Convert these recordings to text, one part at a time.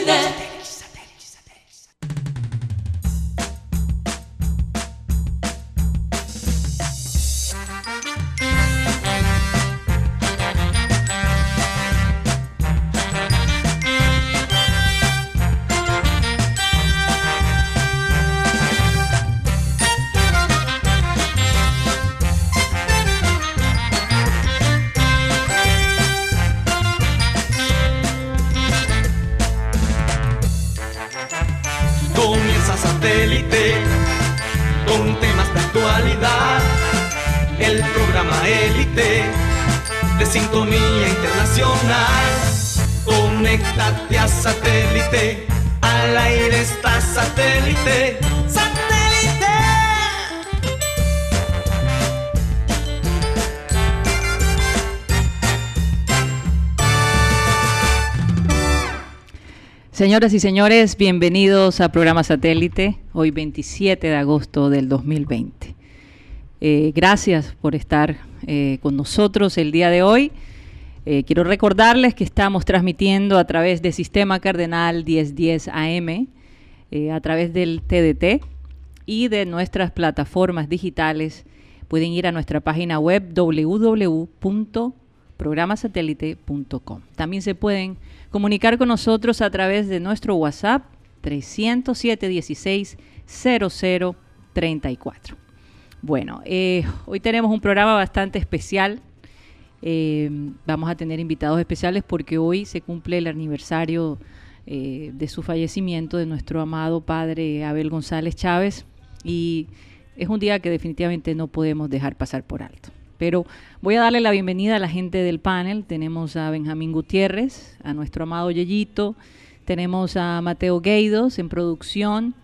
satélite. Señoras y señores, bienvenidos a programa satélite, hoy 27 de agosto del 2020. Eh, gracias por estar eh, con nosotros el día de hoy. Eh, quiero recordarles que estamos transmitiendo a través de Sistema Cardenal 1010 AM, a través del TDT y de nuestras plataformas digitales. Pueden ir a nuestra página web www.programasatélite.com. También se pueden comunicar con nosotros a través de nuestro WhatsApp 307 16 00 34. Bueno, eh, hoy tenemos un programa bastante especial. Eh, vamos a tener invitados especiales porque hoy se cumple el aniversario eh, de su fallecimiento de nuestro amado padre Abel González Chávez y es un día que definitivamente no podemos dejar pasar por alto. Pero voy a darle la bienvenida a la gente del panel. Tenemos a Benjamín Gutiérrez, a nuestro amado Yeyito, tenemos a Mateo Gueidos en producción,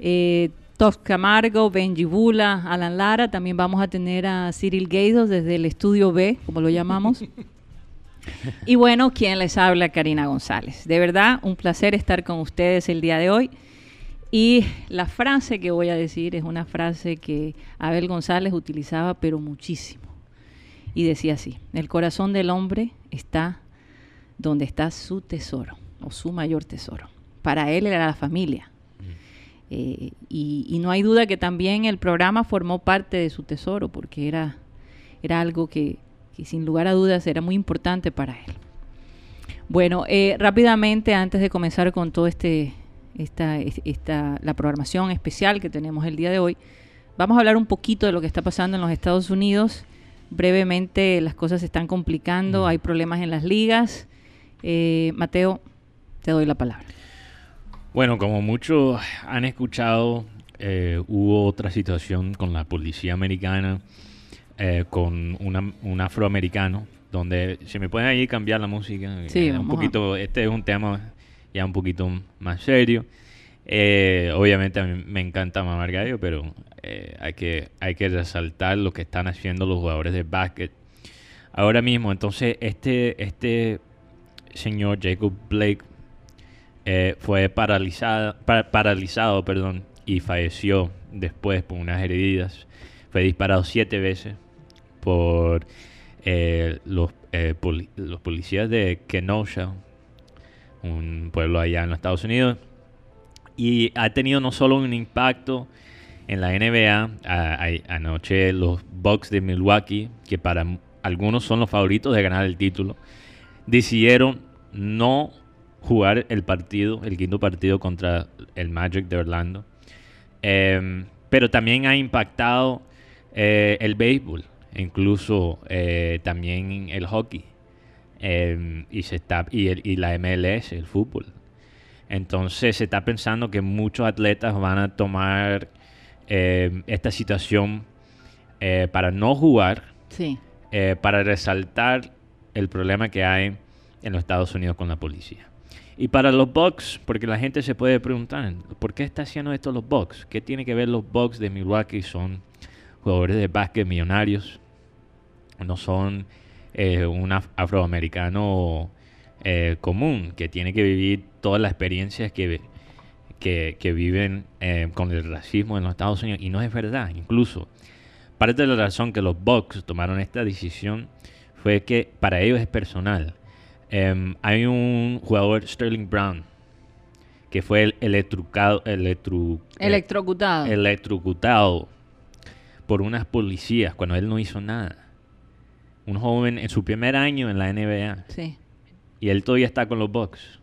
eh, Tos Camargo, Benji Bula, Alan Lara. También vamos a tener a Cyril Gueidos desde el estudio B, como lo llamamos. y bueno, quien les habla, Karina González. De verdad, un placer estar con ustedes el día de hoy. Y la frase que voy a decir es una frase que Abel González utilizaba, pero muchísimo. Y decía así, el corazón del hombre está donde está su tesoro, o su mayor tesoro. Para él era la familia. Eh, y, y no hay duda que también el programa formó parte de su tesoro, porque era, era algo que, que sin lugar a dudas era muy importante para él. Bueno, eh, rápidamente, antes de comenzar con todo este, esta, esta, la programación especial que tenemos el día de hoy, vamos a hablar un poquito de lo que está pasando en los Estados Unidos. Brevemente, las cosas se están complicando, hay problemas en las ligas. Eh, Mateo, te doy la palabra. Bueno, como muchos han escuchado, eh, hubo otra situación con la policía americana, eh, con una, un afroamericano, donde se me puede ahí cambiar la música. Sí, Eh, un a- poquito, este es un tema ya un poquito más serio. Eh, obviamente a mí me encanta mamar gallo, pero eh, hay, que, hay que resaltar lo que están haciendo los jugadores de básquet ahora mismo. Entonces, este, este señor Jacob Blake eh, fue paralizada, pa- paralizado perdón, y falleció después por unas heridas. Fue disparado siete veces por los policías de Kenosha, un pueblo allá en los Estados Unidos. Y ha tenido no solo un impacto en la NBA, anoche los Bucks de Milwaukee, que para algunos son los favoritos de ganar el título, decidieron no jugar el partido, el quinto partido contra el Magic de Orlando. Em, pero también ha impactado eh, el béisbol, incluso eh, también el hockey em, y la MLS, el fútbol. Entonces se está pensando que muchos atletas van a tomar em, esta situación eh, para no jugar Sí. eh, para resaltar el problema que hay en los Estados Unidos con la policía. Y para los Bucks, porque la gente se puede preguntar, ¿por qué está haciendo esto los Bucks? ¿Qué tiene que ver los Bucks de Milwaukee? Son jugadores de básquet millonarios, no son eh, un af- afroamericano eh, común que tiene que vivir todas las experiencias que, que, que viven eh, con el racismo en los Estados Unidos. Y no es verdad, incluso parte de la razón que los Bucks tomaron esta decisión fue que para ellos es personal. Em, hay un jugador, Sterling Brown, que fue electrocutado, electro, electrocutado. electrocutado por unas policías cuando él no hizo nada. Un joven en su primer año en la NBA. Sí. Y él todavía está con los Bucks.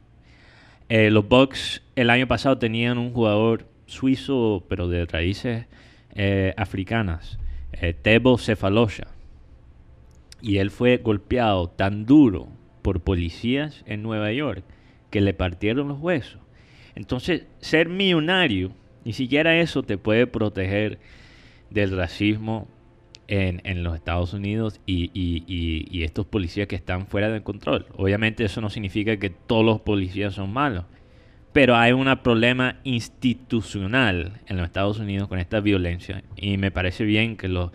Eh, los Bucks el año pasado tenían un jugador suizo, pero de raíces eh, africanas, eh, Tebo Cefalosha. Y él fue golpeado tan duro por policías en Nueva York que le partieron los huesos. Entonces, ser millonario, ni siquiera eso te puede proteger del racismo en, en los Estados Unidos y, y- y- y estos policías que están fuera de control. Obviamente eso no significa que todos los policías son malos, pero hay un problema institucional en los Estados Unidos con esta violencia y me parece bien que los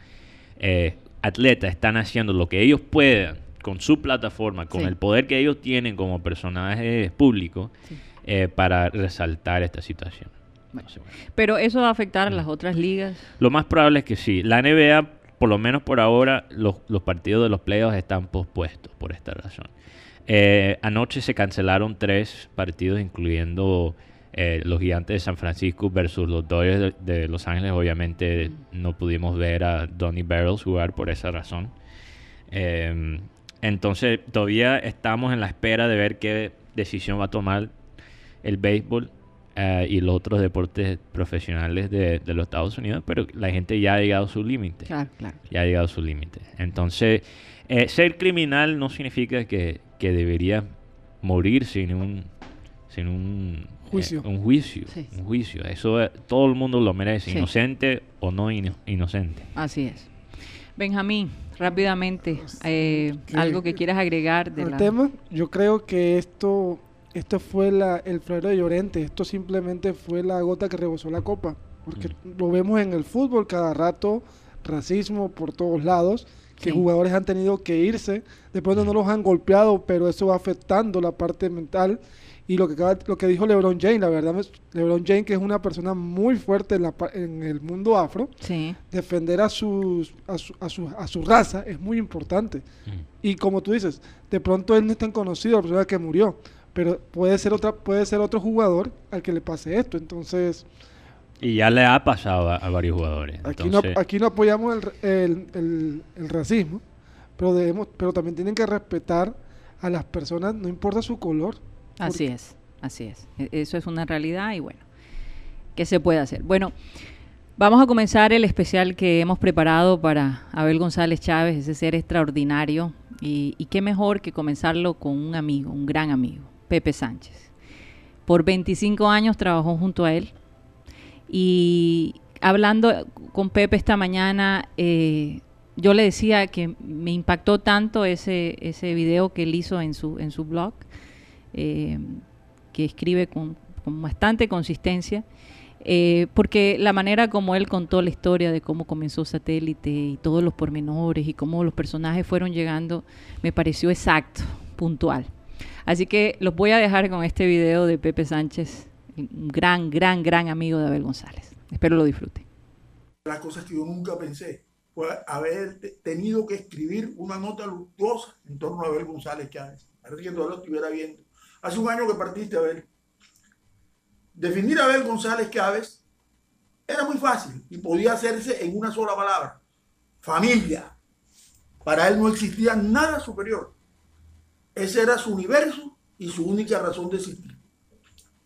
eh, atletas están haciendo lo que ellos puedan con su plataforma, con Sí. el poder que ellos tienen como personajes públicos Sí. eh, para resaltar esta situación. Bueno. Entonces, bueno. Pero eso va a afectar a las otras ligas. Lo más probable es que sí. La NBA, por lo menos por ahora, los, los partidos de los playoffs están pospuestos por esta razón. Eh, anoche se cancelaron tres partidos, incluyendo eh, los Gigantes de San Francisco versus los Dodgers de, de Los Ángeles. Obviamente no pudimos ver a Donnie Barrels jugar por esa razón. Eh, entonces todavía estamos en la espera de ver qué decisión va a tomar el béisbol eh, y los otros deportes profesionales de, de los Estados Unidos, pero la gente ya ha llegado a su límite. Claro, claro. Ya ha llegado a su límite. Entonces, eh, ser criminal no significa que, que debería morir sin un sin un eh, Juicio. un juicio, Sí. un juicio. Eso eh, todo el mundo lo merece, Sí. inocente o no ino- inocente. Así es. Benjamín, rápidamente, eh, Que- algo que quieras agregar de El la... tema, yo creo que esto, esto fue la, el florero de Llorente, esto simplemente fue la gota que rebosó la copa, porque lo vemos en el fútbol cada rato, racismo por todos lados, que Sí. jugadores han tenido que irse, de pronto no los han golpeado, pero eso va afectando la parte mental. Y lo que, acaba- lo que dijo LeBron James, la verdad, LeBron James, que es una persona muy fuerte en, la, en el mundo afro, Sí, defender a, sus, a, su, a, su, a su raza es muy importante. Y como tú dices, de pronto él no es tan conocido, la persona que murió, pero puede ser otra puede ser otro jugador al que le pase esto. Entonces, Y ya le ha pasado a, a varios jugadores. aquí Entonces, no aquí no apoyamos el, el- el- el racismo, pero debemos pero también tienen que respetar a las personas, no importa su color. así es, así es. E- Eso es una realidad y bueno, ¿qué se puede hacer? Bueno, vamos a comenzar el especial que hemos preparado para Abel González Chávez, ese ser extraordinario. Y, y qué mejor que comenzarlo con un amigo, un gran amigo, Pepe Sánchez. Por 25 años trabajó junto a él. Y hablando con Pepe esta mañana, eh, yo le decía que me impactó tanto ese, ese video que él hizo en su, en su blog, eh, que escribe con, con bastante consistencia, eh, porque la manera como él contó la historia de cómo comenzó Satélite y todos los pormenores y cómo los personajes fueron llegando, me pareció exacto, puntual. Así que los voy a dejar con este video de Pepe Sánchez, un gran, gran, gran amigo de Abel González. Espero lo disfruten. las cosas que yo nunca pensé fue haber te- tenido que escribir una nota luctuosa en torno a Abel González Chávez. Parece que todavía lo estuviera viendo. Hace un año que partiste, Abel. Definir a Abel González Chávez era muy fácil y podía hacerse en una sola palabra. Familia. Para él no existía nada superior. Ese era su universo y su única razón de existir.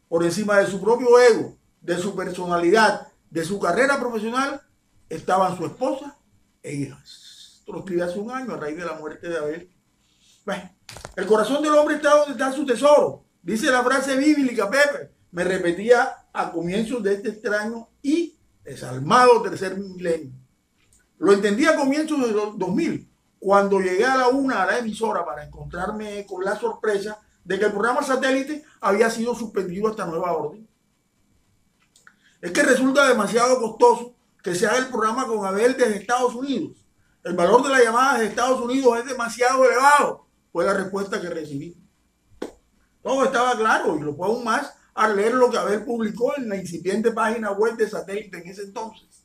Por encima de su propio ego, de su personalidad, de su carrera profesional, estaban su esposa e hijas. Esto lo escribí hace un año a raíz de la muerte de Abel. Bueno, el corazón del hombre está donde está su tesoro. Dice la frase bíblica, Pepe. Me repetía a comienzos de este extraño y desalmado tercer milenio. Lo entendí a comienzos de los 2000, cuando llegué a la una a la emisora para encontrarme con la sorpresa de que el programa satélite había sido suspendido hasta nueva orden. Es que resulta demasiado costoso que se haga el programa con Abel desde Estados Unidos. El valor de la llamada desde Estados Unidos es demasiado elevado, fue la respuesta que recibí. Todo estaba claro y lo fue aún más al leer lo que Abel publicó en la incipiente página web de satélite en ese entonces.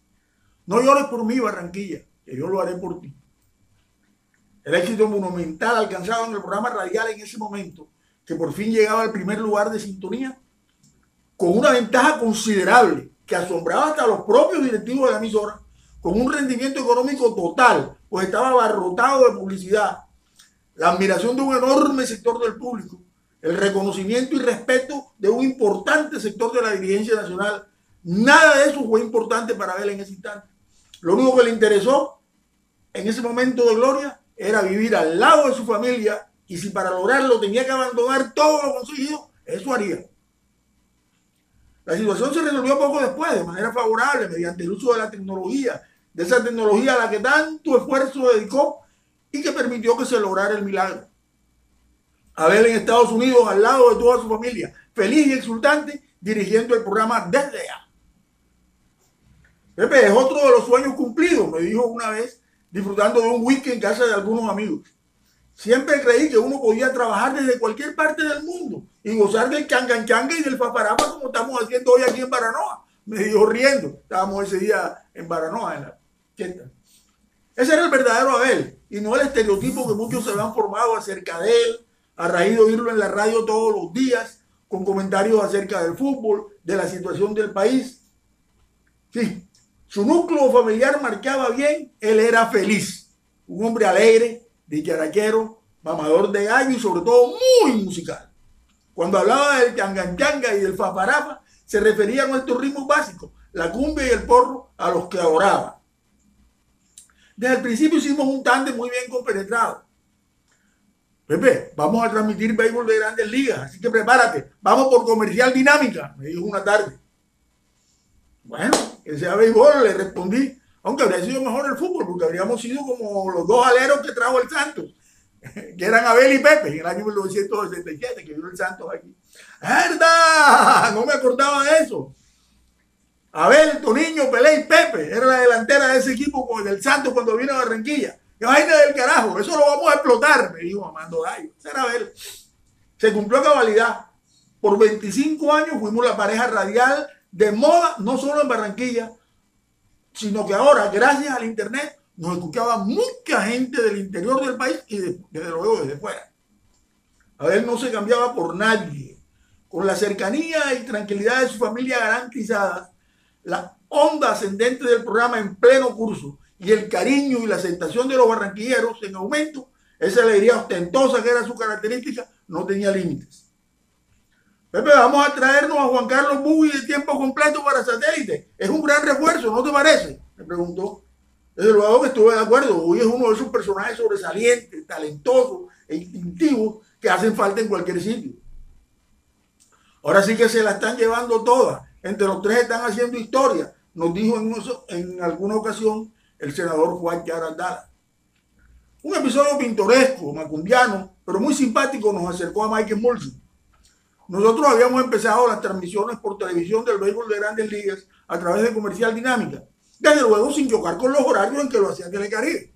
No llores por mí, Barranquilla, que yo lo haré por ti. El éxito monumental alcanzado en el programa radial en ese momento, que por fin llegaba al primer lugar de sintonía, con una ventaja considerable que asombraba hasta a los propios directivos de la emisora, con un rendimiento económico total, pues estaba abarrotado de publicidad, la admiración de un enorme sector del público, el reconocimiento y respeto de un importante sector de la dirigencia nacional. Nada de eso fue importante para él en ese instante. Lo único que le interesó en ese momento de gloria era vivir al lado de su familia y si para lograrlo tenía que abandonar todo lo conseguido, eso haría. La situación se resolvió poco después, de manera favorable, mediante el uso de la tecnología, de esa tecnología a la que tanto esfuerzo dedicó y que permitió que se lograra el milagro. Abel en Estados Unidos, al lado de toda su familia, feliz y exultante, dirigiendo el programa desde allá. Pepe, es otro de los sueños cumplidos, me dijo una vez, disfrutando de un weekend en casa de algunos amigos. Siempre creí que uno podía trabajar desde cualquier parte del mundo y gozar del changanchanga y del fafarapa como estamos haciendo hoy aquí en Baranoa. Me dijo riendo. Estábamos ese día en Baranoa, en la fiesta. Ese era el verdadero Abel y no el estereotipo que muchos se habían formado acerca de él, a raíz de oírlo en la radio todos los días, con comentarios acerca del fútbol, de la situación del país. Sí, su núcleo familiar marcaba bien, él era feliz. Un hombre alegre, dicharaquero, mamador de gallo y sobre todo muy musical. Cuando hablaba del changanchanga y del fafarafa, se refería a nuestros ritmos básicos, la cumbia y el porro, a los que adoraba. Desde el principio hicimos un tándem muy bien compenetrado. Pepe, vamos a transmitir béisbol de grandes ligas, así que prepárate. Vamos por comercial dinámica, me dijo una tarde. Bueno, que sea béisbol, le respondí. Aunque habría sido mejor el fútbol, porque habríamos sido como los dos aleros que trajo el Santos, que eran Abel y Pepe, en el año 1967, que vino el Santos aquí. ¡Verdad! No me acordaba de eso. Abel, Toniño, Pelé y Pepe, era la delantera de ese equipo con el Santos cuando vino a Barranquilla. ¡Qué vaina del carajo! Eso lo vamos a explotar, me dijo Amando. Ese era Abel. Se cumplió cabalidad. Por 25 años fuimos la pareja radial de moda, no solo en Barranquilla, sino que ahora, gracias al Internet, nos escuchaba mucha gente del interior del país y desde luego desde fuera. A él no se cambiaba por nadie. Con la cercanía y tranquilidad de su familia garantizadas, la onda ascendente del programa en pleno curso y el cariño y la aceptación de los barranquilleros en aumento, esa alegría ostentosa que era su característica, no tenía límites. Vamos a traernos a Juan Carlos Bugui de tiempo completo para satélite. Es un gran refuerzo, ¿no te parece? Me preguntó. Desde luego que estuve de acuerdo. Bugui es uno de esos personajes sobresalientes, talentosos e instintivos que hacen falta en cualquier sitio. Ahora sí que se la están llevando todas. Entre los tres están haciendo historia. Nos dijo en, en alguna ocasión el senador Juan Yarandala. Un episodio pintoresco, macumbiano, pero muy simpático nos acercó a Michael Molson nosotros habíamos empezado las transmisiones por televisión del béisbol de grandes ligas a través de comercial dinámica. Desde luego sin chocar con los horarios en que lo hacía Telecaribe.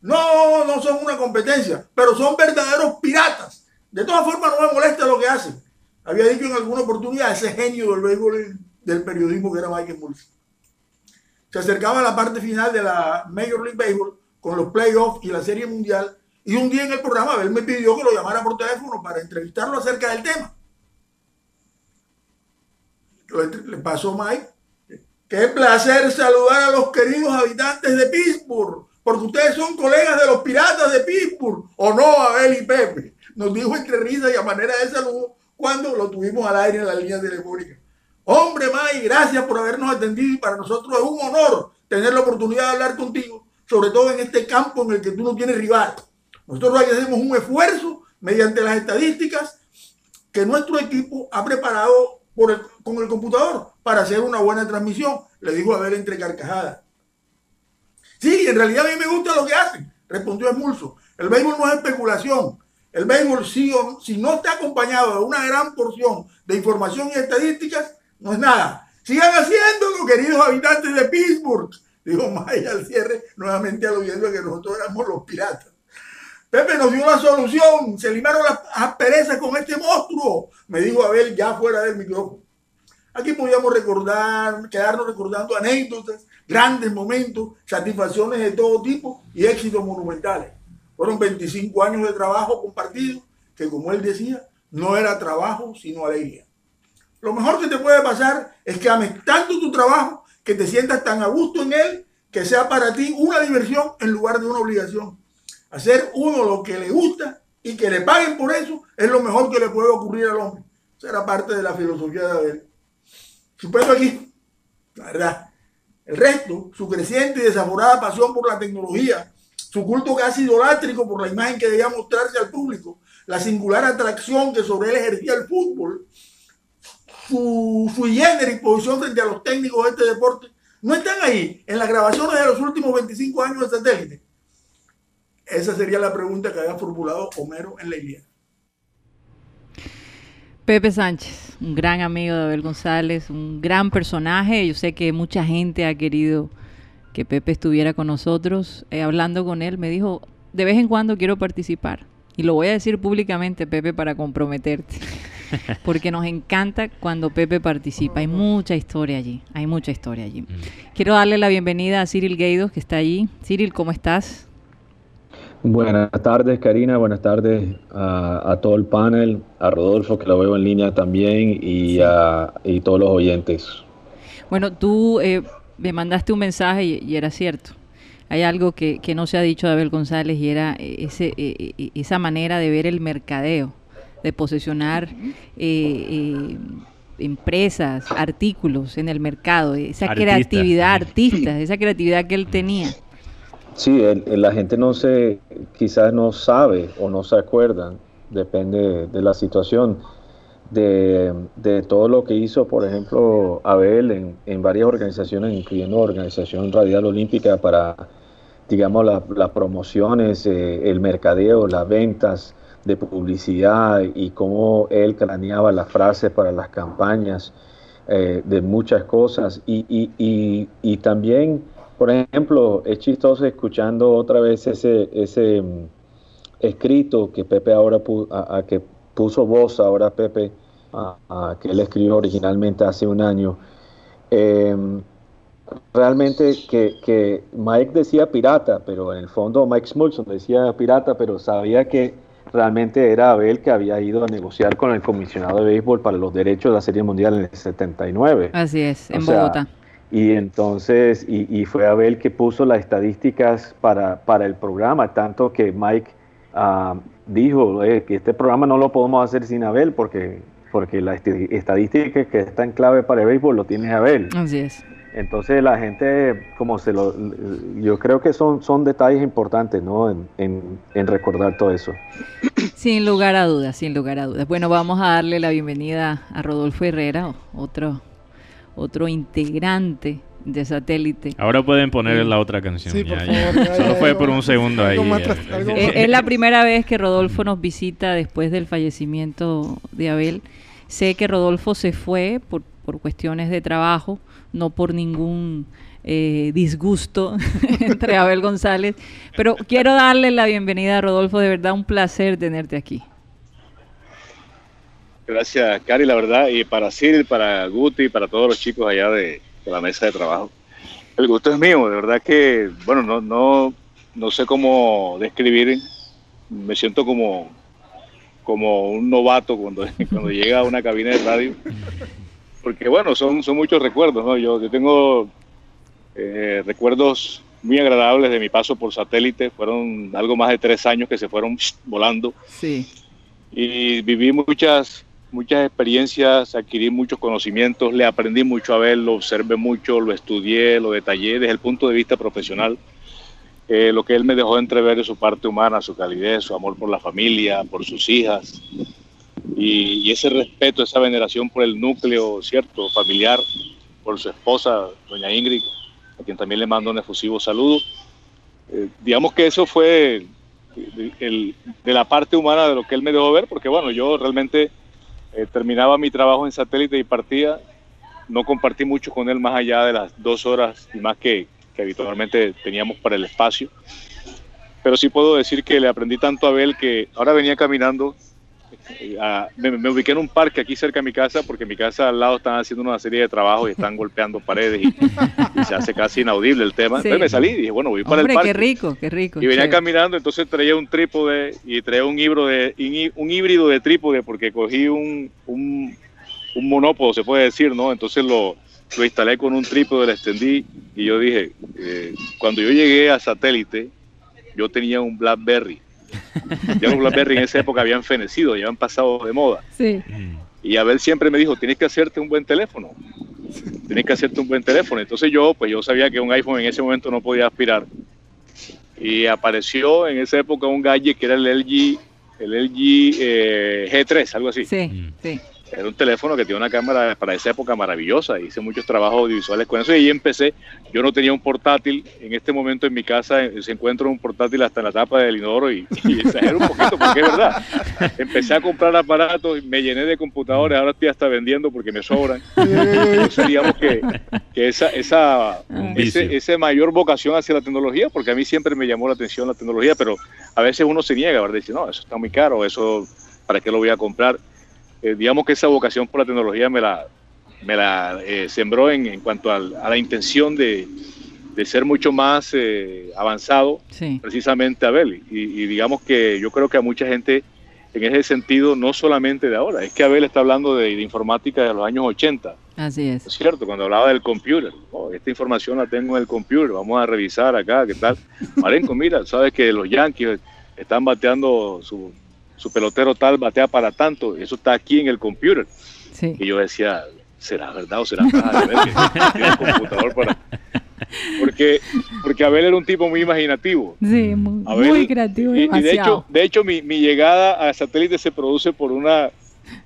No, no son una competencia, pero son verdaderos piratas. De todas formas, no me molesta lo que hacen. Había dicho en alguna oportunidad ese genio del béisbol del periodismo que era Michael Mulch. Se acercaba a la parte final de la Major League Baseball con los playoffs y la Serie Mundial y un día en el programa, él me pidió que lo llamara por teléfono para entrevistarlo acerca del tema. Le pasó Mike. Qué placer saludar a los queridos habitantes de Pittsburgh, porque ustedes son colegas de los piratas de Pittsburgh, ¿o no, Abel y Pepe? Nos dijo entre risa y a manera de saludo cuando lo tuvimos al aire en la línea telefónica. Hombre, Mike, gracias por habernos atendido y para nosotros es un honor tener la oportunidad de hablar contigo, sobre todo en este campo en el que tú no tienes rival. Nosotros hacemos un esfuerzo mediante las estadísticas que nuestro equipo ha preparado con el computador para hacer una buena transmisión. Le dijo a ver entre carcajadas. Sí, en realidad a mí me gusta lo que hacen, respondió Emulso. El béisbol no es especulación. El béisbol, si, si no está acompañado de una gran porción de información y estadísticas, no es nada. Sigan haciéndolo, queridos habitantes de Pittsburgh, dijo Maya al cierre, nuevamente aludiendo a que nosotros éramos los piratas. Pepe nos dio la solución, se limaron las asperezas con este monstruo, me dijo Abel ya fuera del micrófono. Aquí podíamos recordar, quedarnos recordando anécdotas, grandes momentos, satisfacciones de todo tipo y éxitos monumentales. Fueron 25 años de trabajo compartido, que como él decía, no era trabajo sino alegría. Lo mejor que te puede pasar es que ames tanto tu trabajo, que te sientas tan a gusto en él, que sea para ti una diversión en lugar de una obligación. Hacer uno lo que le gusta y que le paguen por eso es lo mejor que le puede ocurrir al hombre. Esa era parte de la filosofía de Abel. Supuesto aquí, la verdad. El resto, su creciente y desaforada pasión por la tecnología, su culto casi idolátrico por la imagen que debía mostrarse al público, la singular atracción que sobre él ejercía el fútbol, su, su y posición frente a los técnicos de este deporte, no están ahí en las grabaciones de los últimos 25 años de satélite. Esa sería la pregunta que había formulado Homero en la Ilíada. Pepe Sánchez, un gran amigo de Abel González, un gran personaje. Yo sé que mucha gente ha querido que Pepe estuviera con nosotros. Eh, hablando con él, me dijo, de vez en cuando quiero participar. Y lo voy a decir públicamente, Pepe, para comprometerte. Porque nos encanta cuando Pepe participa. Hay mucha historia allí. Hay mucha historia allí. Mm. Quiero darle la bienvenida a Cyril Gaidos, que está allí. Cyril, ¿cómo estás? Buenas tardes, Karina. Buenas tardes a, todo el panel, a Rodolfo, que lo veo en línea también, y a todos los oyentes. Bueno, tú eh, me mandaste un mensaje y, era cierto. Hay algo que, no se ha dicho de Abel González y era eh, ese, eh, esa manera de ver el mercadeo, de posesionar empresas, artículos en el mercado, esa creatividad, artistas, esa creatividad que él tenía. Sí, la gente no se, quizás no sabe o no se acuerda, depende de la situación, de, todo lo que hizo, por ejemplo, Abel en, varias organizaciones, incluyendo Organización Radial Olímpica para, digamos, las promociones, eh, el mercadeo, las ventas de publicidad y cómo él craneaba las frases para las campañas eh, de muchas cosas. Y, y, y también por ejemplo, es chistoso escuchando otra vez ese, ese mm, escrito que Pepe ahora a, que puso voz ahora Pepe, a, que él escribió originalmente hace un año. Em, realmente que, que, Mike decía pirata, pero en el fondo Mike Smulson decía pirata, pero sabía que realmente era Abel que había ido a negociar con el comisionado de béisbol para los derechos de la Serie Mundial en el 79. Así es, en Bogotá. Y entonces, y, fue Abel que puso las estadísticas para, para el programa, tanto que Mike ah, dijo eh, que este programa no lo podemos hacer sin Abel porque, porque la estadística que está en clave para el béisbol lo tiene Abel. Así es. Entonces la gente, como se lo, yo creo que son, son detalles importantes, ¿no? En, en, en, recordar todo eso. Sin lugar a dudas, sin lugar a dudas. Bueno, vamos a darle la bienvenida a Rodolfo Herrera, otro otro integrante de satélite. Ahora pueden poner la otra canción. Solo fue por un segundo ahí. Eh, es la primera vez que Rodolfo nos visita después del fallecimiento de Abel. Sé que Rodolfo se fue por, por cuestiones de trabajo, no por ningún eh, disgusto entre Abel González. Pero quiero darle la bienvenida a Rodolfo, de verdad un placer tenerte aquí. Gracias, Cari, la verdad, y para Cyril, para Guti, para todos los chicos allá de, la mesa de trabajo. El gusto es mío, de verdad que, bueno, no, no, no sé cómo describir, me siento como, como un novato cuando, cuando llega a una cabina de radio, porque bueno, son, son muchos recuerdos, ¿no? Yo, yo tengo eh, recuerdos muy agradables de mi paso por satélite, fueron algo más de tres años que se fueron volando. Sí. Y viví muchas muchas experiencias, adquirí muchos conocimientos, le aprendí mucho a ver, lo observé mucho, lo estudié, lo detallé desde el punto de vista profesional. Eh, lo que él me dejó entrever de su parte humana, su calidez, su amor por la familia, por sus hijas, y, ese respeto, esa veneración por el núcleo, ¿cierto?, familiar, por su esposa, doña Ingrid, a quien también le mando un efusivo saludo. Eh, digamos que eso fue el, de la parte humana de lo que él me dejó ver, porque bueno, yo realmente eh, terminaba mi trabajo en satélite y partía. No compartí mucho con él más allá de las dos horas y más que, que habitualmente teníamos para el espacio. Pero sí puedo decir que le aprendí tanto a Abel que ahora venía caminando me, ubiqué en un parque aquí cerca de mi casa porque en mi casa al lado están haciendo una serie de trabajos y están golpeando paredes y, se hace casi inaudible el tema. Entonces me salí y dije, bueno, voy para el parque. qué rico, qué rico. Y venía caminando, entonces traía un trípode y traía un híbrido de, un híbrido de trípode porque cogí un, un, un monópodo, se puede decir, ¿no? Entonces lo, lo instalé con un trípode, lo extendí y yo dije, eh, cuando yo llegué a satélite, yo tenía un BlackBerry. Ya los BlackBerry en esa época habían fenecido, ya han pasado de moda. Sí. Y Abel siempre me dijo, tienes que hacerte un buen teléfono. Tienes que hacerte un buen teléfono. Entonces yo, pues yo sabía que un iPhone en ese momento no podía aspirar. Y apareció en esa época un gadget que era el LG, el LG eh, G3, algo así. Sí, Mm. sí. Era un teléfono que tiene una cámara para esa época maravillosa. Hice muchos trabajos audiovisuales con eso y ahí empecé. Yo no tenía un portátil. En este momento en mi casa eh, se encuentra un portátil hasta en la tapa del inodoro y, y exagero un poquito porque es verdad. Empecé a comprar aparatos, me llené de computadores, ahora estoy hasta vendiendo porque me sobran. Entonces digamos que, que esa, esa, ese, mayor vocación hacia la tecnología, porque a mí siempre me llamó la atención la tecnología, pero a veces uno se niega, ¿verdad? Dice, no, eso está muy caro, eso, ¿para qué lo voy a comprar? Eh, digamos que esa vocación por la tecnología me la, me la eh, sembró en, en cuanto al- a la intención de, de ser mucho más eh, avanzado Sí. precisamente Abel. Y, y digamos que yo creo que a mucha gente en ese sentido, no solamente de ahora, es que Abel está hablando de, de informática de los años 80, Así ¿no es es. cierto? Cuando hablaba del computer, oh, esta información la tengo en el computer, vamos a revisar acá, ¿qué tal? Marenco, mira, sabes que los Yankees están bateando su, su pelotero tal, batea para tanto, eso está aquí en el computer. Sí. Y yo decía, ¿será verdad o será verdad? Computador para... Porque, porque Abel era un tipo muy imaginativo. Sí, muy, Abel, muy creativo, y, y de hecho, de hecho mi, mi llegada a satélite se produce por una...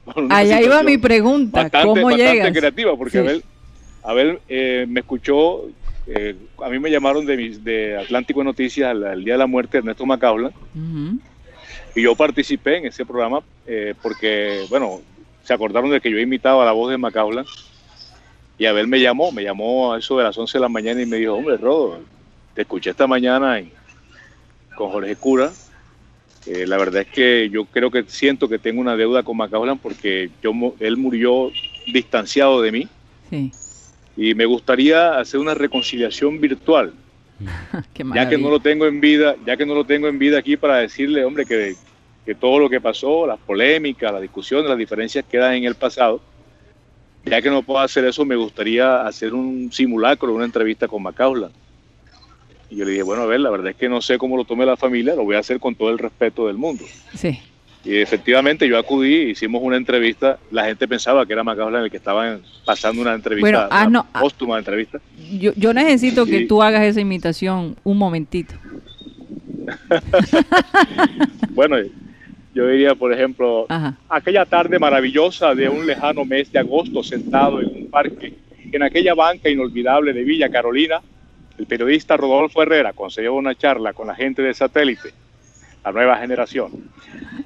por una Allá iba mi pregunta, bastante, ¿cómo bastante llegas? creativa, porque Sí. Abel, Abel eh, me escuchó, eh, a mí me llamaron de, mis- de Atlántico Noticias al, al día de la muerte de Ernesto Macaulay, Ujú. Y yo participé en ese programa eh, porque, bueno, se acordaron de que yo imitaba la voz de Macaulay, y Abel me llamó, me llamó a eso de las 11 de la mañana y me dijo, hombre, Rodo, te escuché esta mañana en- con Jorge Cura. Eh, la verdad es que yo creo que siento que tengo una deuda con Macaulay porque yo, él murió distanciado de mí Sí. y me gustaría hacer una reconciliación virtual, ya que no lo tengo en vida, ya que no lo tengo en vida aquí para decirle, hombre, que, que todo lo que pasó, las polémicas, las discusiones, las diferencias quedan en el pasado. Ya que no puedo hacer eso, me gustaría hacer un simulacro, una entrevista con Macaulay. Y yo le dije, bueno, a ver, la verdad es que no sé cómo lo tome la familia, lo voy a hacer con todo el respeto del mundo. Sí. Y efectivamente yo acudí, hicimos una entrevista, la gente pensaba que era Macaulay el que estaba pasando una entrevista, Bueno, ah, una no, ah. póstuma entrevista. Yo, yo necesito que tú hagas esa imitación un momentito. Bueno, yo diría, por ejemplo, Ajá. aquella tarde maravillosa de un lejano mes de agosto sentado en un parque, en aquella banca inolvidable de Villa Carolina, el periodista Rodolfo Herrera concedió una charla con la gente de satélite, la nueva generación.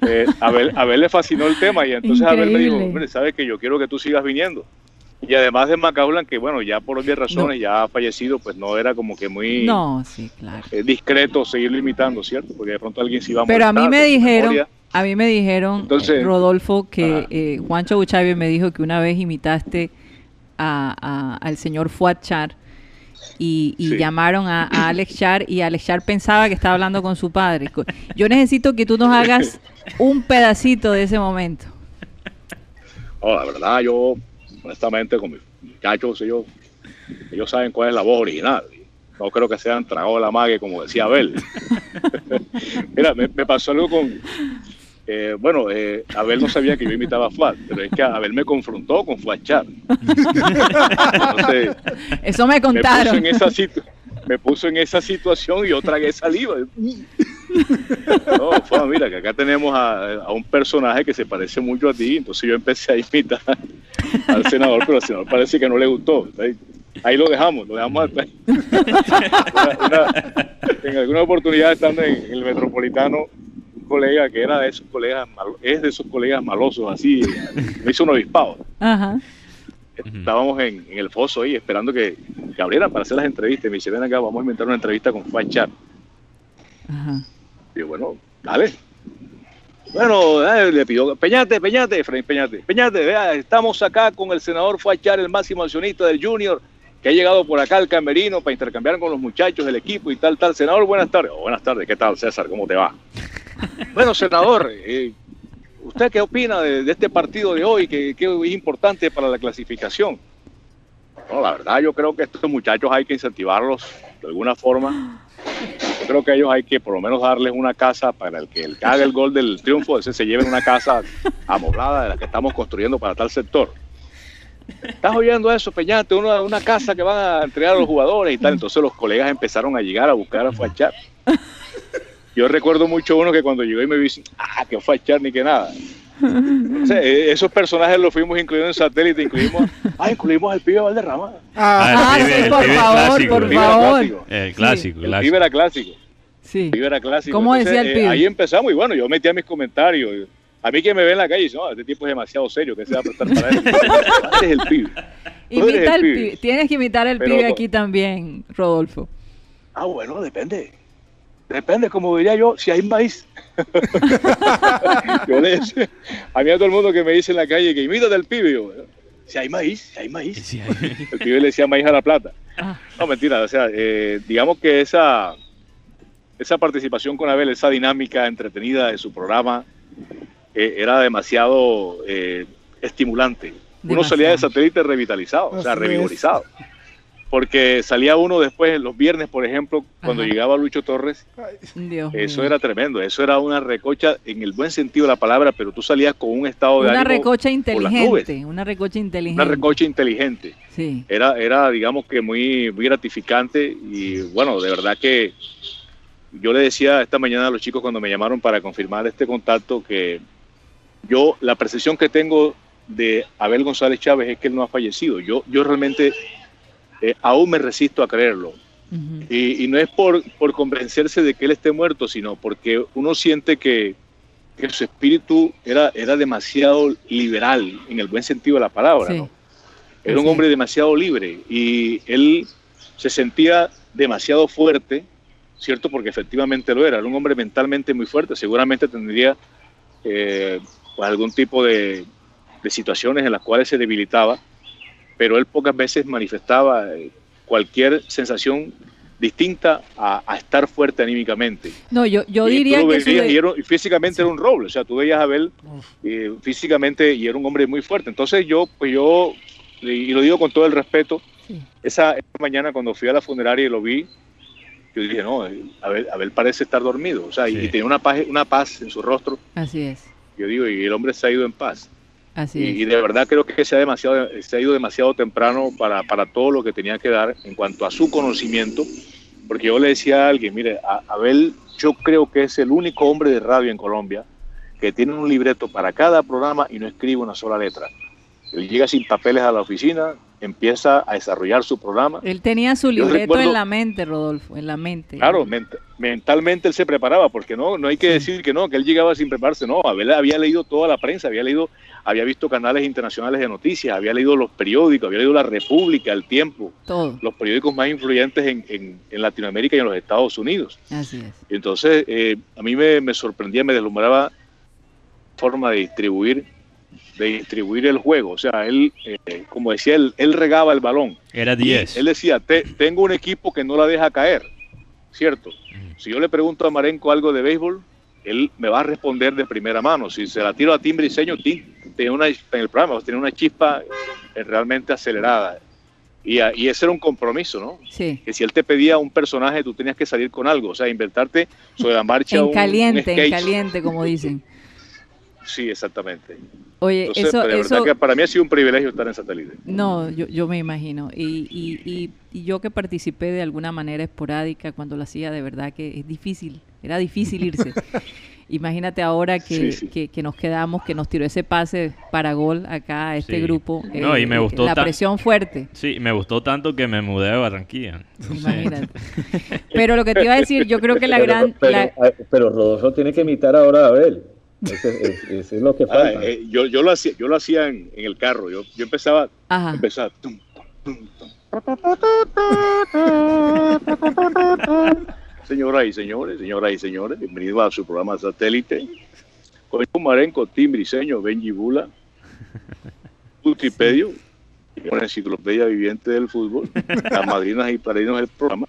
Eh, a, Abel, Abel le fascinó el tema y entonces Abel me dijo, Increíble. hombre, sabes que yo quiero que tú sigas viniendo. Y además de Macaulay, que bueno, ya por obvias razones ya ha fallecido, pues no era como que muy No, sí, claro. eh, discreto seguirlo imitando, ¿cierto? Porque de pronto alguien se iba a Pero a mí me su dijeron, memoria. A mí me dijeron, Entonces- Rodolfo, que Ajá. eh, Juancho Buchave me dijo que una vez imitaste a, a- al señor Fuad Char y, y Sí. llamaron a, a Alex Char y Alex Char pensaba que estaba hablando con su padre. Yo necesito que tú nos hagas un pedacito de ese momento. No, la verdad, yo, honestamente, con mis muchachos, ellos, ellos saben cuál es la voz original. No creo que sean tragado la mague, como decía Abel. Mira, me, me pasó algo con. Eh, bueno, eh, Abel no sabía que yo imitaba a Fuad, pero es que Abel me confrontó con Fuad Char. Entonces, Eso me me puso, contaron. en esa situ- me puso en esa situación y yo tragué saliva. No, Fuad, mira, que acá tenemos a, a un personaje que se parece mucho a ti, entonces yo empecé a imitar al senador, pero al senador parece que no le gustó. Ahí, ahí lo dejamos, lo dejamos hasta ahí. Una- una- en alguna oportunidad estando en el metropolitano, colega que era de esos colegas, malo- es de esos colegas malosos, así, me hizo un obispado. Ajá. Estábamos en, en el foso ahí esperando que, que abrieran para hacer las entrevistas. Me dice, ven acá, vamos a inventar una entrevista con Juan Chat. Ajá. Y yo, bueno, dale. Bueno, eh, le pidió, Peñate, Peñate, Efraín Peñate, Peñate, vea, estamos acá con el senador Fuachar, el máximo accionista del Junior, que ha llegado por acá al camerino para intercambiar con los muchachos del equipo y tal, tal. Senador, buenas tardes. Oh, buenas tardes, ¿qué tal, César? ¿Cómo te va? Bueno, senador, eh, ¿usted qué opina de, este partido de hoy que, es importante para la clasificación? No, la verdad yo creo que estos muchachos hay que incentivarlos de alguna forma. Yo creo que ellos hay que por lo menos darles una casa para el que el que haga el gol del triunfo, ese se lleve una casa amoblada de la que estamos construyendo para tal sector. ¿Estás oyendo eso, Peñate? Una, una casa que van a entregar a los jugadores y tal. Entonces los colegas empezaron a llegar a buscar a Fachar. Yo recuerdo mucho uno que cuando llegó y me dice, ah, que Fachar ni que nada. O sea, eh, esos personajes los fuimos incluyendo en satélite, incluimos, ah, incluimos al pibe Valderrama. Ah, el sí, pibe- el por pibe favor, clásico, por el pibe favor. clásico. El clásico, El clásico. pibe era clásico. Sí. El pibe era clásico. ¿Cómo Entonces, decía el eh, pibe? ahí empezamos y bueno, yo metía mis comentarios. A mí que me ve en la calle y dice, no, este tipo es demasiado serio, que se va a prestar para él. Este es el pibe. Imita el el pibe. pibe. Tienes que imitar el Pero- pibe aquí también, Rodolfo. Ah, bueno, depende. Depende, como diría yo, si hay maíz. yo le decía, a mí a todo el mundo que me dice en la calle que imita del pibe, yo, si hay maíz, si hay maíz. El pibe le decía maíz a la plata. Ah. No, mentira, o sea, eh, digamos que esa, esa participación con Abel, esa dinámica entretenida de su programa, eh, era demasiado eh, estimulante. Uno salía de satélite revitalizado, o sea, es. Porque salía uno después, los viernes, por ejemplo, cuando Ajá. llegaba Lucho Torres, Dios eso mío. era tremendo, eso era una recocha en el buen sentido de la palabra, pero tú salías con un estado de Una ánimo recocha por las nubes. inteligente, una recocha inteligente. una recocha inteligente Sí. era, era digamos que muy, muy gratificante y bueno, de verdad que yo le decía esta mañana a los chicos cuando me llamaron para confirmar este contacto que yo la percepción que tengo de Abel González Chávez es que él no ha fallecido. Yo, yo realmente eh, aún me resisto a creerlo. Y, y no es por, por convencerse de que él esté muerto, sino porque uno siente que, que su espíritu era, era demasiado liberal, en el buen sentido de la palabra. Sí. ¿no? Era un hombre demasiado libre y él se sentía demasiado fuerte, ¿cierto? Porque efectivamente lo era. Era un hombre mentalmente muy fuerte. Seguramente tendría eh, pues algún tipo de, de situaciones en las cuales se debilitaba, pero él pocas veces manifestaba eh, cualquier sensación distinta a, a estar fuerte anímicamente. No, yo, yo Y tú diría lo que veías de- y, era- y físicamente era un roble, o sea, tú veías a Abel eh, físicamente y era un hombre muy fuerte. Entonces yo, pues yo, y lo digo con todo el respeto, Sí. esa, esa mañana cuando fui a la funeraria y lo vi, yo dije, no, Abel, Abel parece estar dormido, o sea, y Sí. tenía una paz, una paz en su rostro. Así es, Yo digo, y el hombre se ha ido en paz. Así Y, de verdad creo que se ha, demasiado, se ha ido demasiado temprano para, para todo lo que tenía que dar en cuanto a su conocimiento. Porque yo le decía a alguien, mire, a- Abel yo creo que es el único hombre de radio en Colombia que tiene un libreto para cada programa y no escribe una sola letra. Él llega sin papeles a la oficina, empieza a desarrollar su programa. Él tenía su libreto recuerdo- en la mente, Rodolfo, en la mente. Claro, ment- mentalmente él se preparaba, porque no, no hay que decir que no, que él llegaba sin prepararse, no, Abel había leído toda la prensa, había leído, había visto canales internacionales de noticias, había leído los periódicos, había leído La República, El Tiempo, Todo, los periódicos más influyentes en, en- en Latinoamérica y en los Estados Unidos. así es. Entonces eh, a mí me, me sorprendía, me deslumbraba forma de distribuir de distribuir el juego. O sea, él, eh, como decía, él, él regaba el balón. Era Y 10. Él decía, "Te- tengo un equipo que no la deja caer, ¿cierto? Si yo le pregunto a Marenco algo de béisbol, él me va a responder de primera mano. Si se la tiro a Tim Briseño, Tim tiene una, en el programa, tiene una chispa eh, realmente acelerada. Y, a- y ese era un compromiso, ¿no? Sí. Que si él te pedía un personaje, tú tenías que salir con algo, o sea, inventarte sobre la marcha En un- un caliente, en caliente, como dicen. Sí, exactamente. Oye, Entonces, eso, de eso, verdad que para mí ha sido un privilegio estar en satélite. No, yo, yo me imagino. Y, y, y, y yo que participé de alguna manera esporádica cuando lo hacía, de verdad que es difícil, era difícil irse. Imagínate ahora que, Sí, sí. que, que nos quedamos, que nos tiró ese pase para gol acá a este Sí. grupo. No, y me gustó La presión fuerte, Sí, me gustó tanto que me mudé de Barranquilla. Imagínate. Pero lo que te iba a decir, yo creo que la pero, gran... pero, la- pero Rodolfo tiene que imitar ahora a Abel. Ese, es- ese es lo que Ah, falta. eh, yo, yo lo hacía, yo lo hacía en, en el carro. Yo, yo empezaba, Ajá. empezaba. tum, tum, tum. Señoras y señores, señoras y señores, bienvenidos a su programa satélite. Con un Marenco, Tim Briseño, Benji Bula, Wikipedia, una enciclopedia viviente del fútbol, las madrinas y padrinos del programa.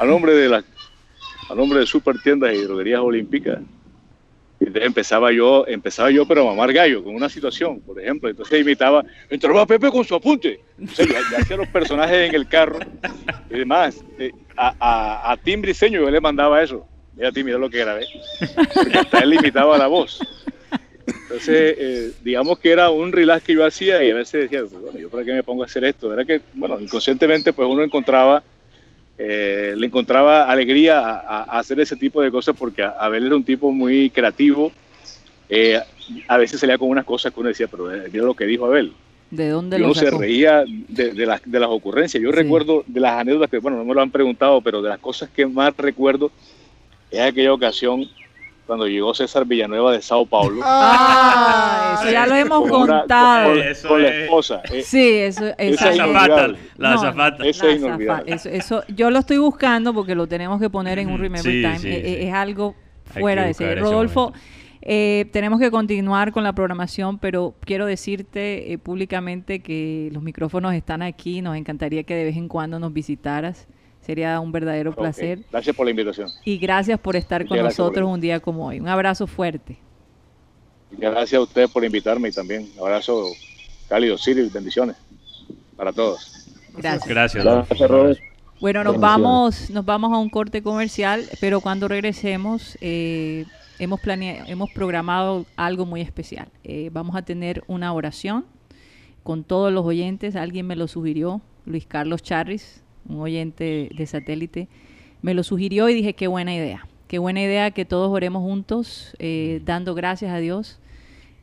A nombre de la, a nombre de Supertiendas y Droguerías Olímpicas, Entonces empezaba yo, empezaba yo, pero a mamar gallo con una situación, por ejemplo. Entonces imitaba, entraba Pepe con su apunte. Hacía los personajes en el carro y demás. Eh, a, a, a Tim Briseño yo le mandaba eso. Mira, Tim, mira lo que grabé. Porque hasta él imitaba la voz. Entonces, eh, digamos que era un relax que yo hacía y a veces decía, bueno, ¿yo para qué me pongo a hacer esto? Era que, bueno, inconscientemente pues uno encontraba, eh, le encontraba alegría a, a, hacer ese tipo de cosas porque Abel era un tipo muy creativo. Eh, a veces salía con unas cosas que uno decía, pero mira lo que dijo Abel. ¿De dónde Y lo uno se reía de, de las, de las ocurrencias. Yo Sí. recuerdo de las anécdotas que, bueno, no me lo han preguntado, pero de las cosas que más recuerdo es aquella ocasión cuando llegó César Villanueva de Sao Paulo. Ah, eso ya lo hemos con una- contado. con- Eso con la es- esposa. Eh, Sí, eso, esa es es- azafata, inolvidable. la No, azafata. La es inolvidable. Eso, eso, yo lo estoy buscando porque lo tenemos que poner en un Ujú, Remember sí, Time. sí, Eh, eh, sí. Es algo fuera de serie. Rodolfo, eh, tenemos que continuar con la programación, pero quiero decirte eh, públicamente que los micrófonos están aquí. Nos encantaría que de vez en cuando nos visitaras. Sería un verdadero placer. Gracias por la invitación. Y gracias por estar Muchas con nosotros un día como hoy. Un abrazo fuerte. Gracias a ustedes por invitarme y también un abrazo cálido, Siri, bendiciones para todos. Gracias. Gracias. Gracias, Rodolfo. Robert. Bueno, nos vamos, nos vamos a un corte comercial, pero cuando regresemos eh, hemos planeado, hemos programado algo muy especial. Eh, vamos a tener una oración con todos los oyentes. Alguien me lo sugirió, Luis Carlos Charris, un oyente de satélite, me lo sugirió y dije qué buena idea, qué buena idea que todos oremos juntos, eh, dando gracias a Dios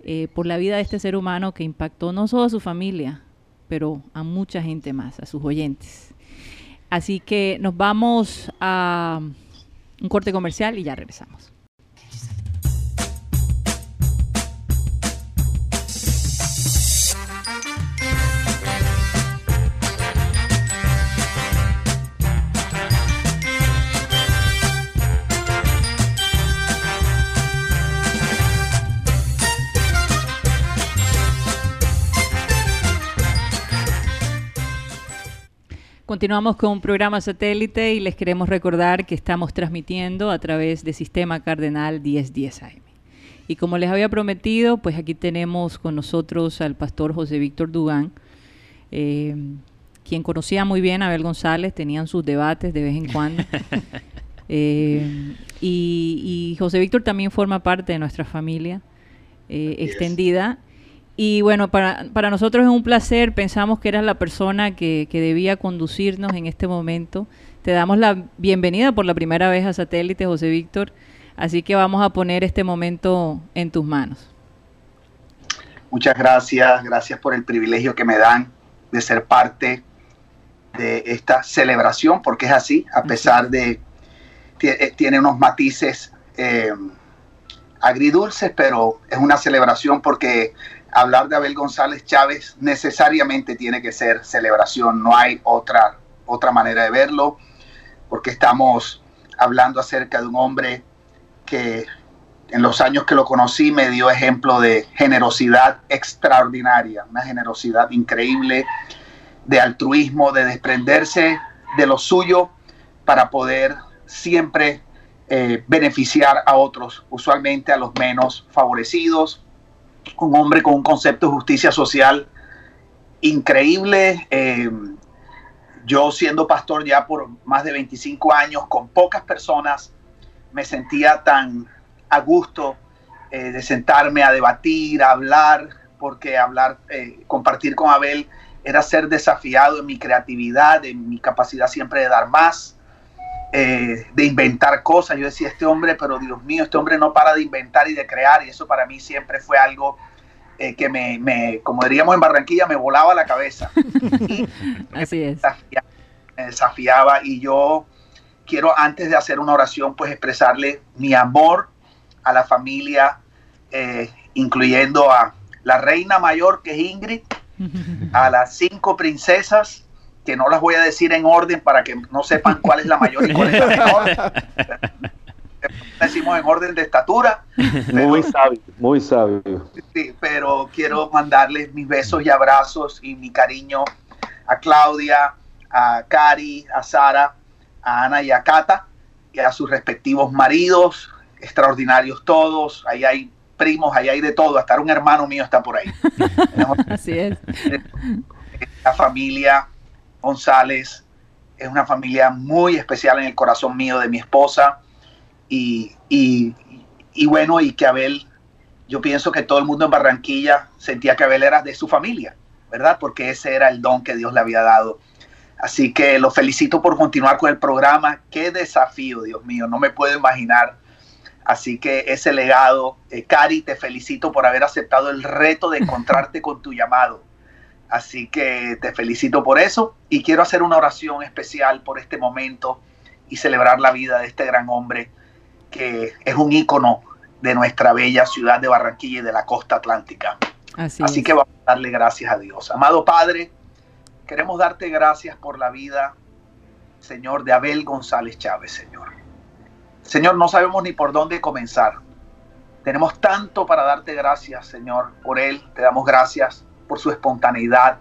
eh, por la vida de este ser humano que impactó no solo a su familia, pero a mucha gente más, a sus oyentes. Así que nos vamos a un corte comercial y ya regresamos. Continuamos con un programa satélite y les queremos recordar que estamos transmitiendo a través de Sistema Cardenal 1010 AM. Y como les había prometido, pues aquí tenemos con nosotros al pastor José Víctor Dugán, eh, quien conocía muy bien a Abel González, tenían sus debates de vez en cuando. Eh, y, y José Víctor también forma parte de nuestra familia eh, es. Y bueno, para, para nosotros es un placer, pensamos que eras la persona que, que debía conducirnos en este momento. Te damos la bienvenida por la primera vez a Satélite, José Víctor, así que vamos a poner este momento en tus manos. Muchas gracias, gracias por el privilegio que me dan de ser parte de esta celebración, porque es así, a pesar de, eh, tiene unos matices eh, agridulces, pero es una celebración porque hablar de Abel González Chávez necesariamente tiene que ser celebración, no hay otra, otra manera de verlo, porque estamos hablando acerca de un hombre que en los años que lo conocí me dio ejemplo de generosidad extraordinaria, una generosidad increíble, de altruismo, de desprenderse de lo suyo para poder siempre eh, beneficiar a otros, usualmente a los menos favorecidos. Un hombre con un concepto de justicia social increíble. eh, yo siendo pastor ya por más de 25 años, con pocas personas, me sentía tan a gusto eh, de sentarme a debatir, a hablar, porque hablar, eh, compartir con Abel era ser desafiado en mi creatividad, en mi capacidad siempre de dar más, eh, de inventar cosas. Yo decía, este hombre, pero Dios mío, este hombre no para de inventar y de crear, y eso para mí siempre fue algo eh, que me, me, como diríamos en Barranquilla, me volaba la cabeza. Y Así es. me desafiaba y yo quiero antes de hacer una oración pues expresarle mi amor a la familia, eh, incluyendo a la reina mayor que es Ingrid, a las cinco princesas, que no las voy a decir en orden para que no sepan cuál es la mayor y cuál es la menor. Decimos en orden de estatura, Muy sabio, muy sabio. Sí, pero quiero mandarles mis besos y abrazos y mi cariño a Claudia, a Cari, a Sara, a Ana y a Cata y a sus respectivos maridos, extraordinarios todos, ahí hay primos, ahí hay de todo, hasta un hermano mío está por ahí. Así es. La familia González es una familia muy especial en el corazón mío de mi esposa y, y, bueno, y que Abel, yo pienso que todo el mundo en Barranquilla sentía que Abel era de su familia, ¿verdad? Porque ese era el don que Dios le había dado. Así que lo felicito por continuar con el programa. Qué desafío, Dios mío, no me puedo imaginar. Así que ese legado, eh, Cari, te felicito por haber aceptado el reto de encontrarte con tu llamado. Así que te felicito por eso y quiero hacer una oración especial por este momento y celebrar la vida de este gran hombre que es un ícono de nuestra bella ciudad de Barranquilla y de la costa atlántica. Así, Así que vamos a darle gracias a Dios. Amado Padre, queremos darte gracias por la vida, Señor, de Abel González Chávez, Señor. Señor, no sabemos ni por dónde comenzar. Tenemos tanto para darte gracias, Señor, por él. Te damos gracias por su espontaneidad.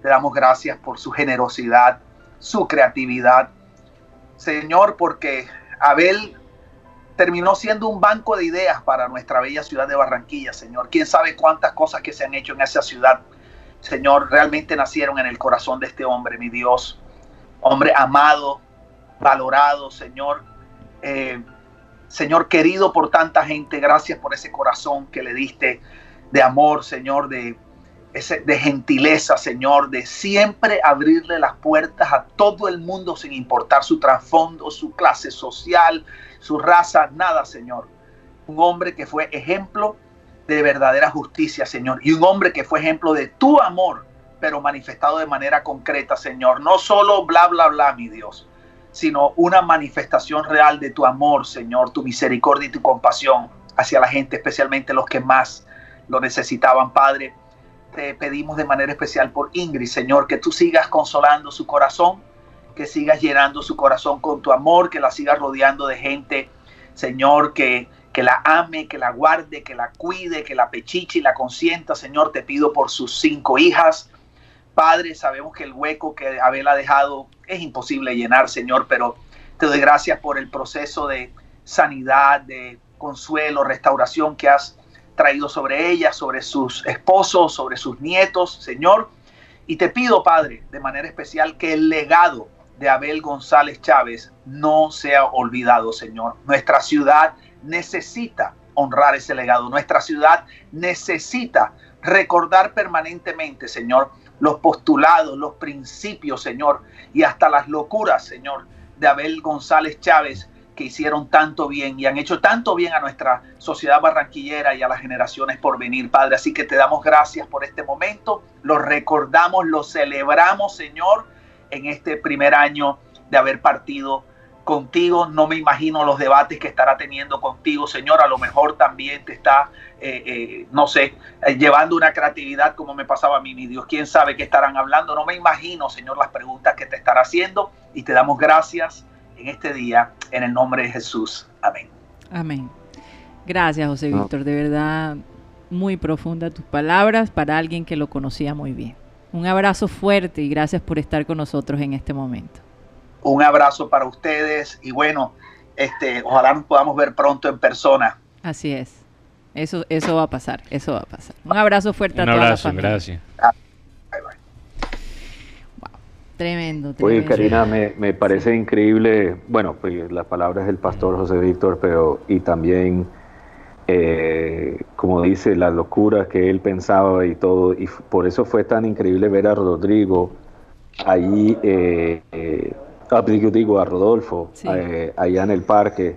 Te damos gracias por su generosidad, su creatividad. Señor, porque Abel terminó siendo un banco de ideas para nuestra bella ciudad de Barranquilla, Señor. Quién sabe cuántas cosas que se han hecho en esa ciudad, Señor, realmente nacieron en el corazón de este hombre, mi Dios. Hombre amado, valorado, Señor. Eh, Señor querido por tanta gente, gracias por ese corazón que le diste de amor, Señor, de, de gentileza, Señor, de siempre abrirle las puertas a todo el mundo sin importar su trasfondo, su clase social, su raza, nada, Señor. Un hombre que fue ejemplo de verdadera justicia, Señor, y un hombre que fue ejemplo de tu amor, pero manifestado de manera concreta, Señor. No solo bla, bla, bla, mi Dios, sino una manifestación real de tu amor, Señor, tu misericordia y tu compasión hacia la gente, especialmente los que más lo necesitaban, Padre. Te pedimos de manera especial por Ingrid, Señor, que tú sigas consolando su corazón, que sigas llenando su corazón con tu amor, que la sigas rodeando de gente, Señor, que, que la ame, que la guarde, que la cuide, que la pechiche y la consienta, Señor. Te pido por sus cinco hijas. Padre, sabemos que el hueco que Abel ha dejado es imposible llenar, Señor, pero te doy gracias por el proceso de sanidad, de consuelo, restauración que has traído sobre ella, sobre sus esposos, sobre sus nietos, Señor. Y te pido, Padre, de manera especial, que el legado de Abel González Chávez no sea olvidado, Señor. Nuestra ciudad necesita honrar ese legado. Nuestra ciudad necesita recordar permanentemente, Señor, los postulados, los principios, Señor, y hasta las locuras, Señor, de Abel González Chávez, que hicieron tanto bien y han hecho tanto bien a nuestra sociedad barranquillera y a las generaciones por venir, Padre. Así que te damos gracias por este momento, lo recordamos, lo celebramos, Señor, en este primer año de haber partido contigo. No me imagino los debates que estará teniendo contigo, Señor. A lo mejor también te está, eh, eh, no sé, eh, llevando una creatividad como me pasaba a mí, Dios. ¿Quién sabe qué estarán hablando? No me imagino, Señor, las preguntas que te estará haciendo. Y te damos gracias en este día, en el nombre de Jesús. Amén. Amén. Gracias, José Víctor. De verdad, muy profunda tus palabras para alguien que lo conocía muy bien. Un abrazo fuerte y gracias por estar con nosotros en este momento. Un abrazo para ustedes y bueno, este, ojalá nos podamos ver pronto en persona. Así es. Eso, eso va a pasar, eso va a pasar. Un abrazo fuerte Un a toda abrazo, la familia. gracias. Bye. Tremendo, Oye, tremendo. Karina, me, me parece increíble, bueno, pues las palabras del pastor José Víctor, pero y también, eh, como dice, la locura que él pensaba y todo, y por eso fue tan increíble ver a Rodrigo ahí, eh, eh, ah, digo, a Rodolfo, Sí. eh, allá en el parque,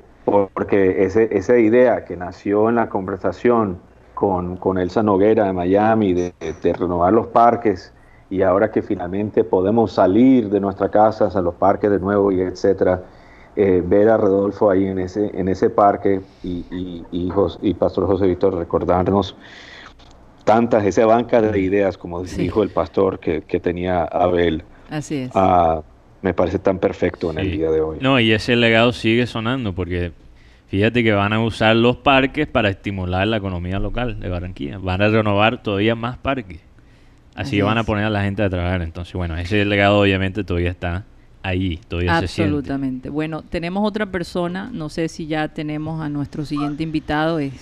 porque ese, esa idea que nació en la conversación con, con Elsa Noguera de Miami, de, de renovar los parques, y ahora que finalmente podemos salir de nuestras casas a los parques de nuevo y etcétera, eh, ver a Rodolfo ahí en ese, en ese parque y, y, y, y Pastor José Víctor recordarnos tantas, esa banca de ideas, como Sí. dijo el pastor que, que tenía Abel, Así es. ah, me parece tan perfecto en el día de hoy. No, y ese legado sigue sonando porque fíjate que van a usar los parques para estimular la economía local de Barranquilla. Van a renovar todavía más parques. Así Así que van a poner a la gente a trabajar. Entonces, bueno, ese legado obviamente todavía está ahí todavía se siente. Absolutamente. Bueno, tenemos otra persona, no sé si ya tenemos a nuestro siguiente invitado, es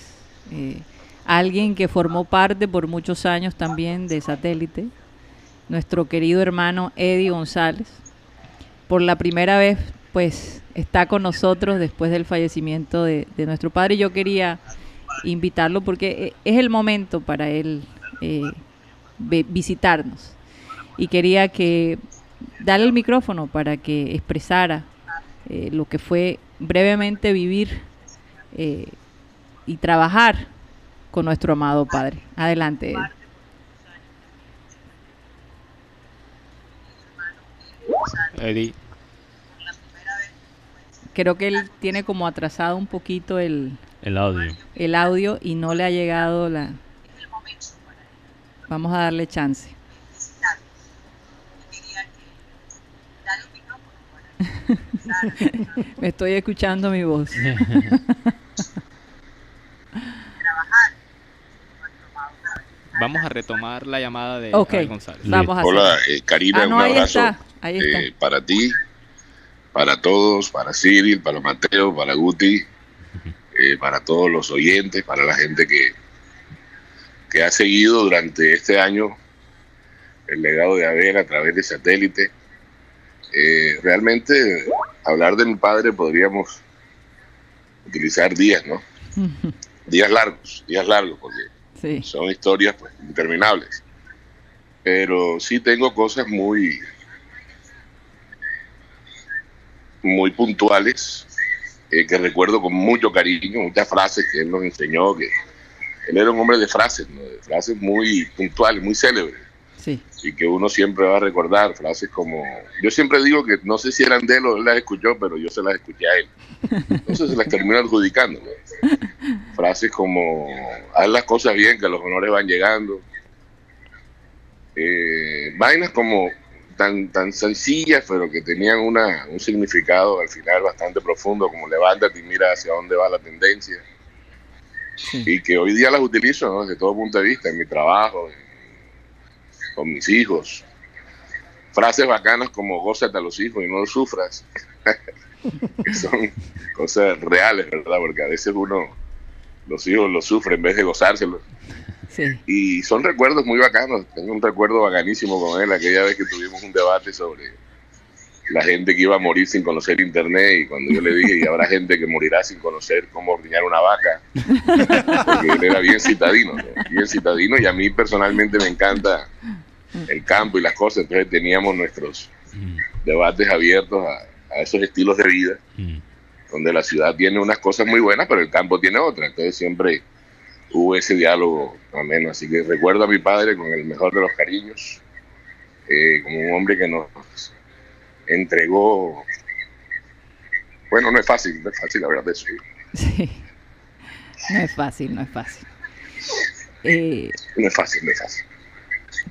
eh, alguien que formó parte por muchos años también de Satélite, nuestro querido hermano Eddie González. Por la primera vez, pues, está con nosotros después del fallecimiento de, de nuestro padre. Yo quería invitarlo porque eh, es el momento para él eh, visitarnos. Y quería que darle el micrófono para que expresara eh, lo que fue brevemente vivir eh, y trabajar con nuestro amado Padre. Adelante. Eddie. Creo que él tiene como atrasado un poquito el, el audio. el audio y no le ha llegado la... Vamos a darle chance. Me estoy escuchando mi voz. Vamos a retomar la llamada de Ok. Abel González. Vamos a Hola, eh, Karina, Ah, no, un ahí abrazo está, ahí está. eh, para ti, para todos, para Cyril, para Mateo, para Guti, eh, para todos los oyentes, para la gente que, que ha seguido durante este año el legado de Abel a través de satélite. Eh, realmente, hablar de mi padre podríamos utilizar días, ¿no? Días largos, días largos, porque Sí. son historias pues interminables. Pero sí tengo cosas muy muy puntuales eh, que recuerdo con mucho cariño, muchas frases que él nos enseñó, que él era un hombre de frases, ¿no? de frases muy puntuales, muy célebres, Sí. y que uno siempre va a recordar, frases como, yo siempre digo que no sé si eran de él o él las escuchó, pero yo se las escuché a él. Entonces se las termino adjudicando. ¿no? Frases como, haz las cosas bien, que los honores van llegando. Eh, vainas como tan, tan sencillas, pero que tenían una, un significado al final bastante profundo, como levántate y mira hacia dónde va la tendencia. Sí. Y que hoy día las utilizo ¿no? desde todo punto de vista, en mi trabajo, en- con mis hijos. Frases bacanas como gózate a los hijos y no los sufras. que son cosas reales, ¿verdad? Porque a veces uno, los hijos los sufren en vez de gozárselos. Sí. Y son recuerdos muy bacanos. Tengo un recuerdo bacanísimo con él aquella vez que tuvimos un debate sobre la gente que iba a morir sin conocer internet y cuando yo le dije y habrá gente que morirá sin conocer cómo ordeñar una vaca porque él era bien citadino ¿no? bien citadino y a mí personalmente me encanta el campo y las cosas entonces teníamos nuestros Mm, debates abiertos a, a esos estilos de vida mm, donde la ciudad tiene unas cosas muy buenas, pero el campo tiene otras. Entonces siempre hubo ese diálogo ameno. Así que recuerdo a mi padre con el mejor de los cariños, eh, como un hombre que nos entregó. Bueno, no es fácil, no es fácil hablar de eso. Sí. No es fácil, no es fácil. Eh, No es fácil, no es fácil.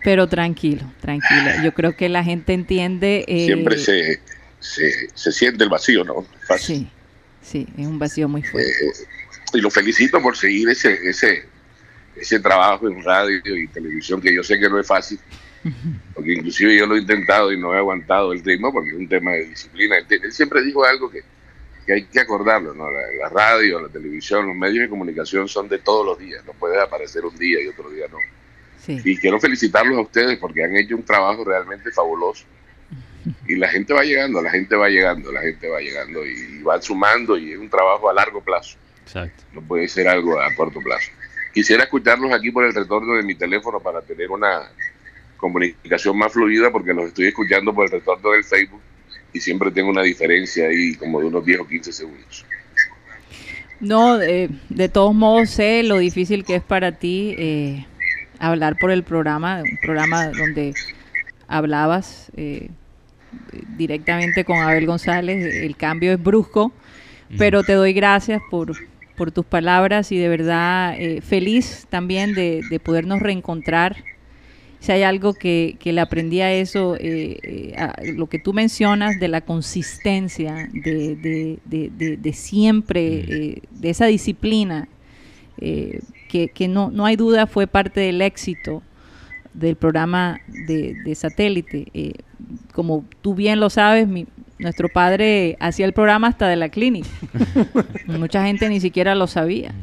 pero tranquilo, tranquilo. Yo creo que la gente entiende. eh, Siempre se, se, se siente el vacío, ¿no? Fácil. Sí, sí, es un vacío muy fuerte. Eh, y lo felicito por seguir ese, ese, ese trabajo en radio y televisión, que yo sé que no es fácil, porque inclusive yo lo he intentado y no he aguantado el ritmo, porque es un tema de disciplina. Él, siempre dijo algo que, que hay que acordarlo, ¿no? La, la radio, la televisión, los medios de comunicación son de todos los días, no puedes aparecer un día y otro día no. Sí, Y quiero felicitarlos a ustedes porque han hecho un trabajo realmente fabuloso. Y la gente va llegando, la gente va llegando, la gente va llegando y van sumando y es un trabajo a largo plazo Exacto. no puede ser algo a corto plazo. Quisiera escucharlos aquí por el retorno de mi teléfono para tener una comunicación más fluida porque los estoy escuchando por el retorno del Facebook y siempre tengo una diferencia ahí como de unos 10 o 15 segundos. No, eh, de todos modos sé lo difícil que es para ti eh, hablar por el programa, un programa donde hablabas eh, directamente con Abel González. El cambio es brusco, pero te doy gracias por, por tus palabras y de verdad eh, feliz también de, de podernos reencontrar. Si hay algo que, que le aprendí a eso, eh, eh, a lo que tú mencionas de la consistencia, de, de, de, de- de siempre, eh, de esa disciplina, eh, que, que no, no hay duda fue parte del éxito del programa de, de satélite. Eh, como tú bien lo sabes, mi- Nuestro padre hacía el programa hasta de la clínica. Mucha gente ni siquiera lo sabía.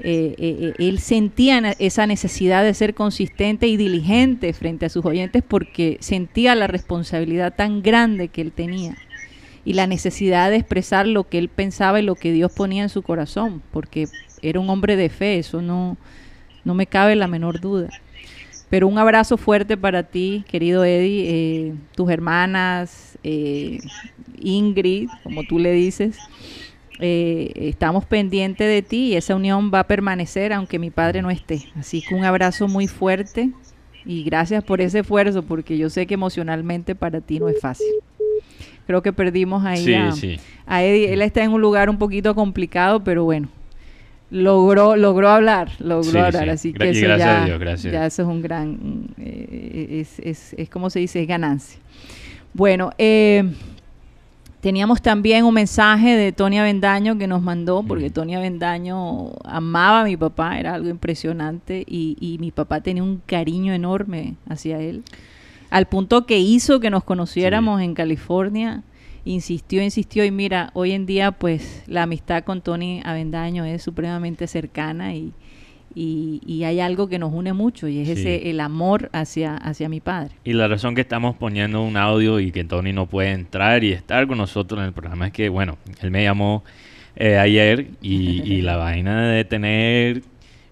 Eh, eh, él sentía esa necesidad de ser consistente y diligente frente a sus oyentes porque sentía la responsabilidad tan grande que él tenía y la necesidad de expresar lo que él pensaba y lo que Dios ponía en su corazón, porque era un hombre de fe, eso no, no me cabe la menor duda. Pero un abrazo fuerte para ti, querido Eddie, eh, tus hermanas, eh, Ingrid, como tú le dices. Eh, estamos pendientes de ti y esa unión va a permanecer aunque mi padre no esté. Así que un abrazo muy fuerte y gracias por ese esfuerzo porque yo sé que emocionalmente para ti no es fácil. Creo que perdimos ahí Sí, a, sí. a Eddie. Él está en un lugar un poquito complicado, pero bueno, logró logró hablar, logró Sí, hablar. sí. Así que eso gracias ya, a Dios, gracias. ya eso es un gran, eh, es, es, es como se dice, es ganancia. Bueno, eh, teníamos también un mensaje de Tony Avendaño que nos mandó, porque Tony Avendaño amaba a mi papá, era algo impresionante, y, y mi papá tenía un cariño enorme hacia él, al punto que hizo que nos conociéramos en California, insistió, insistió, y mira, hoy en día pues la amistad con Tony Avendaño es supremamente cercana y, y, y hay algo que nos une mucho, y es Sí. ese el amor hacia, hacia mi padre. Y la razón que estamos poniendo un audio y que Tony no puede entrar y estar con nosotros en el programa es que, bueno, él me llamó eh, ayer y, y la vaina de tener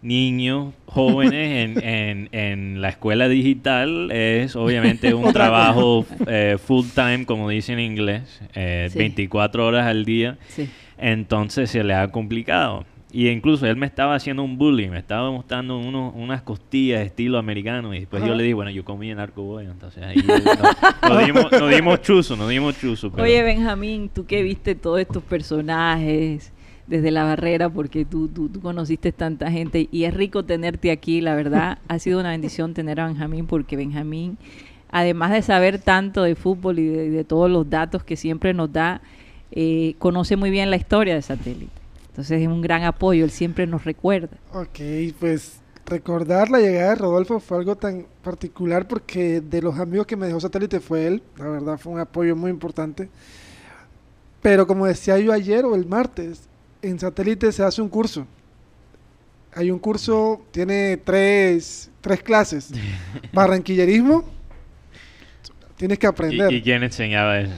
niños jóvenes en, en, en la escuela digital es obviamente un trabajo eh, full time, como dicen en inglés, eh, Sí. 24 horas al día. Sí. Entonces se le ha complicado. Y incluso él me estaba haciendo un bullying, me estaba mostrando unos, unas costillas de estilo americano. Y después yo le dije, bueno, yo comí en arcoboya. Entonces ahí no- nos, dimos, nos dimos chuzo, nos dimos chuzo. pero- Oye, Benjamín, tú que viste todos estos personajes desde la barrera, porque tú, tú, tú conociste tanta gente y es rico tenerte aquí, la verdad. ha sido una bendición tener a Benjamín, porque Benjamín, además de saber tanto de fútbol y de, de todos los datos que siempre nos da, eh, conoce muy bien la historia de satélite. Entonces es un gran apoyo, él siempre nos recuerda. Ok, pues recordar la llegada de Rodolfo fue algo tan particular porque de los amigos que me dejó satélite fue él. La verdad fue un apoyo muy importante. Pero como decía yo ayer o el martes, en satélite se hace un curso. Hay un curso, tiene tres, tres clases. Barranquillerismo, tienes que aprender. ¿Y, y quién enseñaba eso?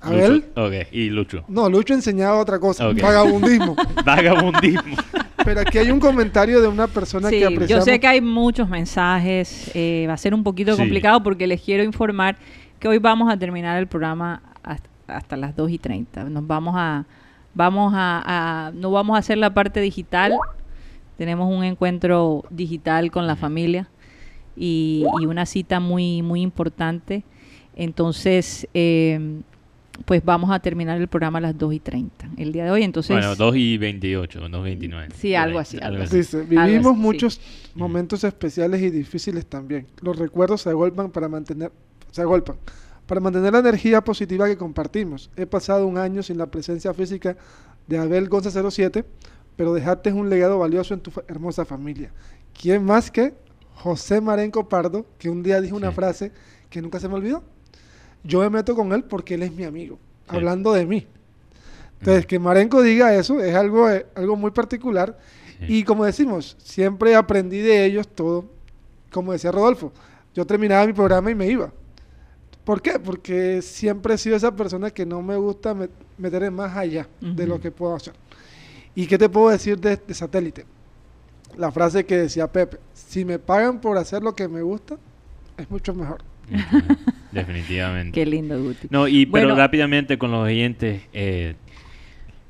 ¿Abel? Ok, y Lucho. No, Lucho enseñaba otra cosa, Ok. vagabundismo. Vagabundismo. Pero aquí hay un comentario de una persona Sí, que yo apreciamos. sé que hay muchos mensajes, eh, va a ser un poquito Sí. complicado porque les quiero informar que hoy vamos a terminar el programa hasta, hasta las 2 y 30. Nos vamos a, vamos a, a- no vamos a hacer la parte digital, tenemos un encuentro digital con la familia y, y una cita muy, muy importante. Entonces, eh, pues vamos a terminar el programa a las 2 y 30 el día de hoy. Entonces, bueno, 2 y 28, 2 y 29. Sí, algo así, algo así. Dice, Algo vivimos sí. muchos momentos especiales y difíciles también. Los recuerdos se agolpan para mantener, se agolpan, para mantener la energía positiva que compartimos. He pasado un año sin la presencia física de Abel Gonza 07, pero dejaste un legado valioso en tu fa- hermosa familia. ¿Quién más que José Marenco Pardo, que un día dijo una frase que nunca se me olvidó? Yo me meto con él porque él es mi amigo, Sí. hablando de mí. Entonces, que Marenco diga eso es algo, eh, algo muy particular. Sí. Y como decimos, siempre aprendí de ellos todo. Como decía Rodolfo, yo terminaba mi programa y me iba. ¿Por qué? Porque siempre he sido esa persona que no me gusta met- meter en más allá de lo que puedo hacer. ¿Y qué te puedo decir de, de satélite? La frase que decía Pepe, si me pagan por hacer lo que me gusta, es mucho mejor. Definitivamente. qué lindo, Guti. No, y pero Bueno. rápidamente con los oyentes, eh,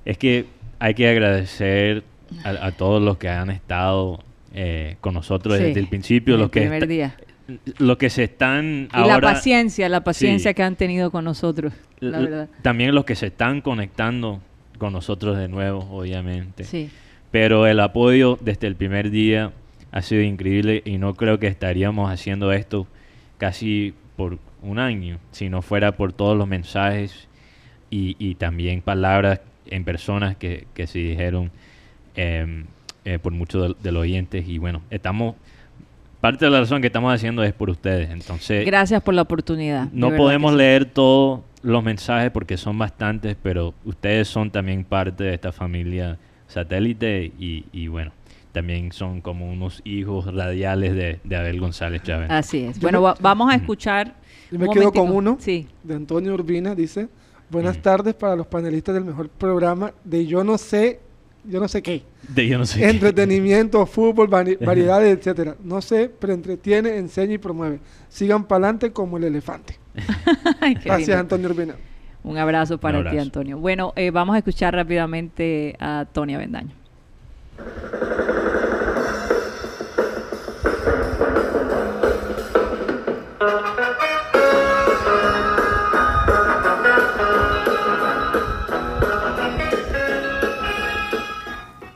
es que hay que agradecer a, a todos los que han estado eh, con nosotros Sí, desde el principio, el los que, primer día. los que se están Y ahora... la paciencia, la paciencia Sí. que han tenido con nosotros, la verdad. También los que se están conectando con nosotros de nuevo, obviamente. Sí. Pero el apoyo desde el primer día ha sido increíble y no creo que estaríamos haciendo esto casi por un año si no fuera por todos los mensajes y, y también palabras en personas que, que se dijeron em, eh, por muchos de, de los oyentes y bueno, estamos parte de la razón que estamos haciendo es por ustedes, entonces Gracias por la oportunidad. no podemos sí. leer todo los mensajes porque son bastantes, pero ustedes son también parte de esta familia satélite y, y bueno, también son como unos hijos radiales de, de Abel González Chávez. Así es. Bueno, va- vamos a escuchar. Yo me quedo con uno Sí. de Antonio Urbina, dice, buenas tardes para los panelistas del mejor programa de yo no sé, yo no sé qué. De yo no sé qué. Entretenimiento, fútbol, vari- variedades, etcétera. No sé, pero entretiene, enseña y promueve. Sigan para adelante como el elefante. Ay, Gracias, lindo. Antonio Urbina. Un abrazo para Un ti, abrazo. Antonio. Bueno, eh, vamos a escuchar rápidamente a Tony Avendaño.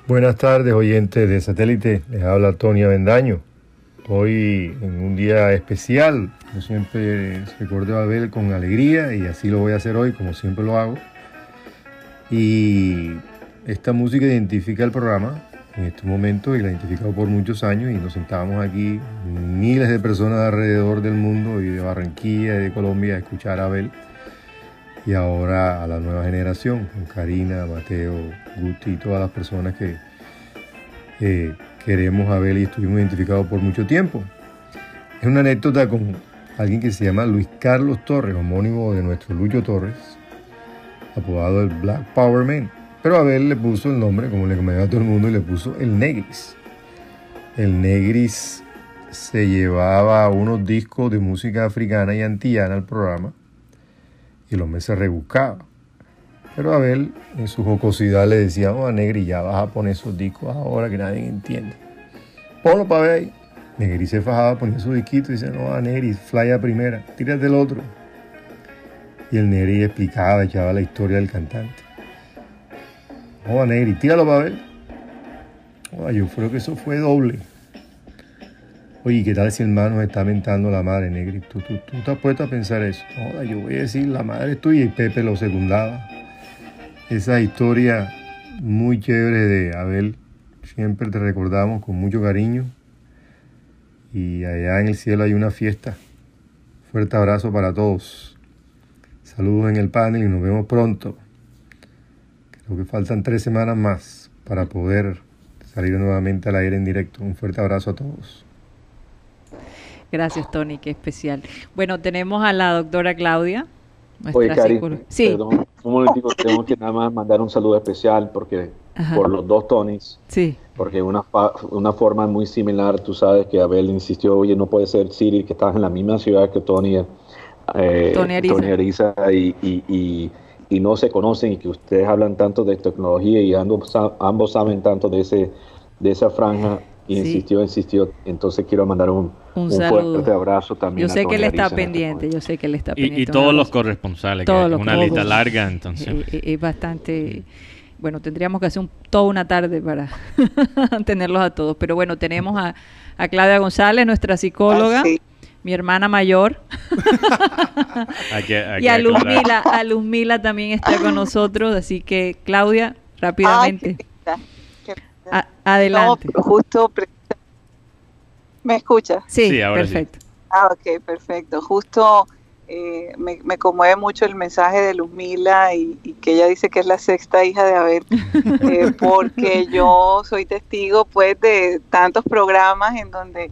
Buenas tardes, oyentes de satélite. Les habla Tony Avendaño. Hoy en un día especial. Yo siempre recuerdo a Abel con alegría y así lo voy a hacer hoy, como siempre lo hago. Y esta música identifica el programa en este momento y la ha identificado por muchos años y nos sentábamos aquí miles de personas alrededor del mundo y de Barranquilla y de Colombia a escuchar a Abel y ahora a la nueva generación, con Karina, Mateo, Guti y todas las personas que queremos a Abel y estuvimos identificados por mucho tiempo. Es una anécdota con alguien que se llama Luis Carlos Torres, homónimo de nuestro Lucho Torres, apodado el Black Power Man. Pero Abel le puso el nombre, como le comenté a todo el mundo, y le puso el Negris. El Negris se llevaba unos discos de música africana y antillana al programa y el hombre se rebuscaba. Pero Abel, en su jocosidad, le decía, oh, Negri, ya vas a poner esos discos ahora que nadie entiende. Ponlo para ver ahí. Negri se fajaba, ponía su disquito y decía, no, Negri, fly a primera, tírate el otro. Y el Negri explicaba, echaba la historia del cantante. Oh, Negri, tíralo para ver. Oh, yo creo que eso fue doble. Oye, ¿qué tal si el hermano está mentando la madre, Negri? ¿Tú, tú, te has puesto a pensar eso? No, yo voy a decir, la madre es tuya y Pepe lo secundaba. Esa historia muy chévere de Abel, siempre te recordamos con mucho cariño. Y allá en el cielo hay una fiesta. Fuerte abrazo para todos. Saludos en el panel y nos vemos pronto. Creo que faltan tres semanas más para poder salir nuevamente al aire en directo. Un fuerte abrazo a todos. Gracias, Tony, qué especial. Bueno, tenemos a la doctora Claudia. Oye, nuestra Cari. Sí, perdón, un momentico, tengo que nada más mandar un saludo especial porque Ajá. por los dos Tonys, sí. porque una, una forma muy similar, tú sabes que Abel insistió, oye, no puede ser Siri, que estás en la misma ciudad que Tony, eh, Tony Ariza. Ariza, y, y- y- y no se conocen y que ustedes hablan tanto de tecnología y ambos, ambos saben tanto de, ese, de esa franja. Y Sí. insistió, insistió. Entonces quiero mandar un, Un un saludo. fuerte abrazo también. Yo a sé que él está este pendiente, yo sé que él está pendiente. y todos los corresponsales, Todos que es los una lista larga, entonces. Es bastante. Bueno, tendríamos que hacer un, toda una tarde para tenerlos a todos. Pero bueno, tenemos a, a Claudia González, nuestra psicóloga, Ah, sí. mi hermana mayor, y a Luz aclarar. Mila, a Luz Mila también está con nosotros. Así que, Claudia, rápidamente, Ay, qué linda, qué a- adelante. No, justo. ¿Me escucha? Sí, Sí, ahora sí. perfecto. Ah, ok, perfecto. Justo eh, me, me conmueve mucho el mensaje de Luzmila y, y que ella dice que es la sexta hija de Abel, eh, porque yo soy testigo pues de tantos programas en donde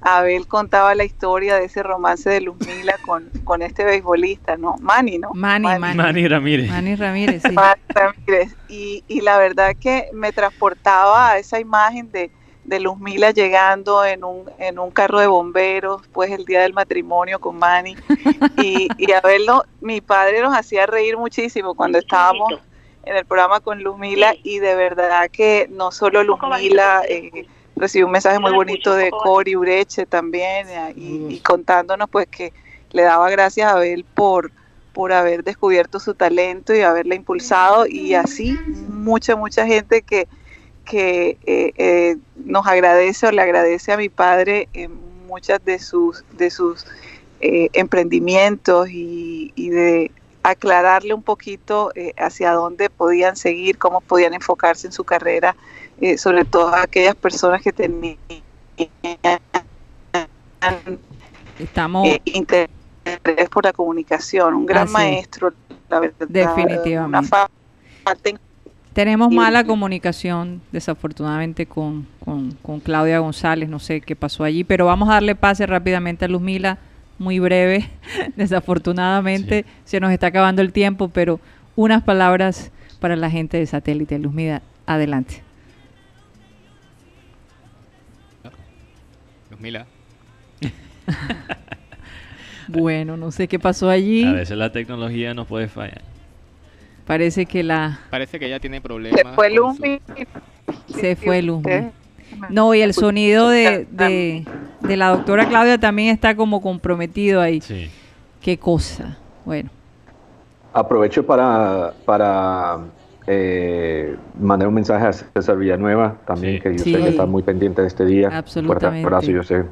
Abel contaba la historia de ese romance de Luzmila con, con este beisbolista, ¿no? Manny, ¿no? Manny, Manny. Manny Ramírez. Manny Ramírez, sí. Manny Ramírez. Y, y la verdad que me transportaba a esa imagen de, de Luzmila llegando en un, en un carro de bomberos, pues el día del matrimonio con Manny. Y, y a verlo, mi padre nos hacía reír muchísimo cuando estábamos en el programa con Luzmila y de verdad que no solo Luzmila eh, recibió un mensaje muy bonito de Cori Ureche también eh, y, y contándonos pues que le daba gracias a Abel por por haber descubierto su talento y haberla impulsado y así mucha mucha gente que que eh, eh, nos agradece o le agradece a mi padre en muchas de sus de sus eh, emprendimientos y, y de aclararle un poquito eh, hacia dónde podían seguir, cómo podían enfocarse en su carrera, sobre todo aquellas personas que tenían Estamos, interés por la comunicación, un gran Así maestro, la verdad. Definitivamente. Una fa- falta Tenemos Y- mala comunicación, desafortunadamente, con, con- con Claudia González. No sé qué pasó allí, pero vamos a darle pase rápidamente a Luzmila, muy breve. Desafortunadamente, se nos está acabando el tiempo, pero unas palabras para la gente de satélite. Luzmila, adelante. Luzmila. Bueno, no sé qué pasó allí. A veces la tecnología nos puede fallar. Parece que la Parece que ella tiene problemas. Se fue su- Luzmi. se fue Luzmi. Ustedes- No, y el sonido de, de, de la doctora Claudia también está como comprometido ahí. Sí. Qué cosa. Bueno, Aprovecho para, para eh, mandar un mensaje a César Villanueva también, Sí. que yo Sí. sé que está muy pendiente de este día. Absolutamente. Fuerte abrazo, yo sé.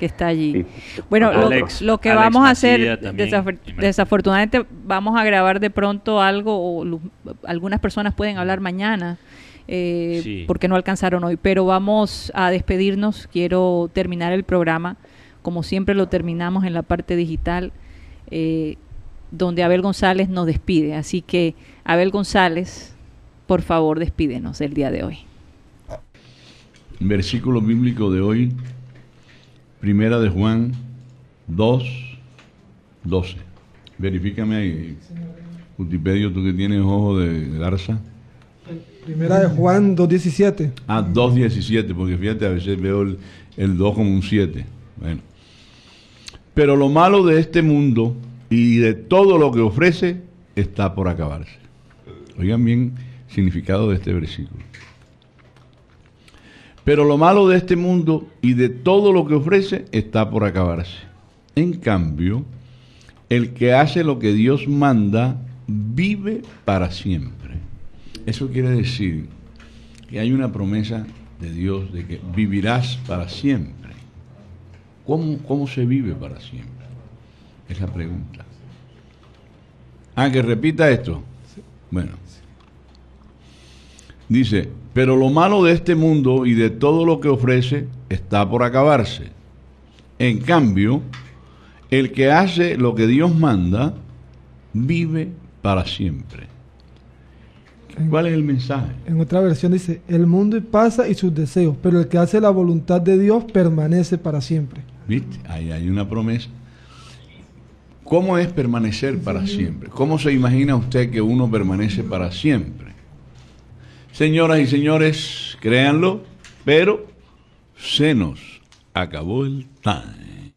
Que está allí. Bueno, lo, Alex- lo que Alex vamos a hacer, desafor- desafortunadamente, vamos a grabar de pronto algo, o algunas personas pueden hablar mañana, eh, Sí. porque no alcanzaron hoy, pero vamos a despedirnos. Quiero terminar el programa, como siempre lo terminamos en la parte digital, eh, donde Abel González nos despide. Así que, Abel González, por favor, despídenos el día de hoy. Versículo bíblico de hoy, Primera de Juan 2, 12. Verifícame ahí, Utipedio, tú que tienes ojo de garza. Primera de Juan 2.17. Ah, 2.17, porque fíjate, a veces veo el, el 2 como un 7. Bueno. Pero lo malo de este mundo y de todo lo que ofrece está por acabarse. Oigan bien el significado de este versículo. Pero lo malo de este mundo y de todo lo que ofrece está por acabarse. En cambio, el que hace lo que Dios manda vive para siempre. Eso quiere decir que hay una promesa de Dios de que vivirás para siempre. ¿Cómo, cómo se vive para siempre? Es la pregunta. Ah, que repita esto. Bueno. Dice, pero lo malo de este mundo y de todo lo que ofrece está por acabarse. En cambio, el que hace lo que Dios manda vive para siempre. ¿Cuál es el mensaje? En otra versión dice, el mundo pasa y sus deseos, pero el que hace la voluntad de Dios permanece para siempre. ¿Viste? Ahí hay una promesa. ¿Cómo es permanecer para siempre? ¿Cómo se imagina usted que uno permanece para siempre? Señoras y señores, créanlo, pero se nos acabó el time.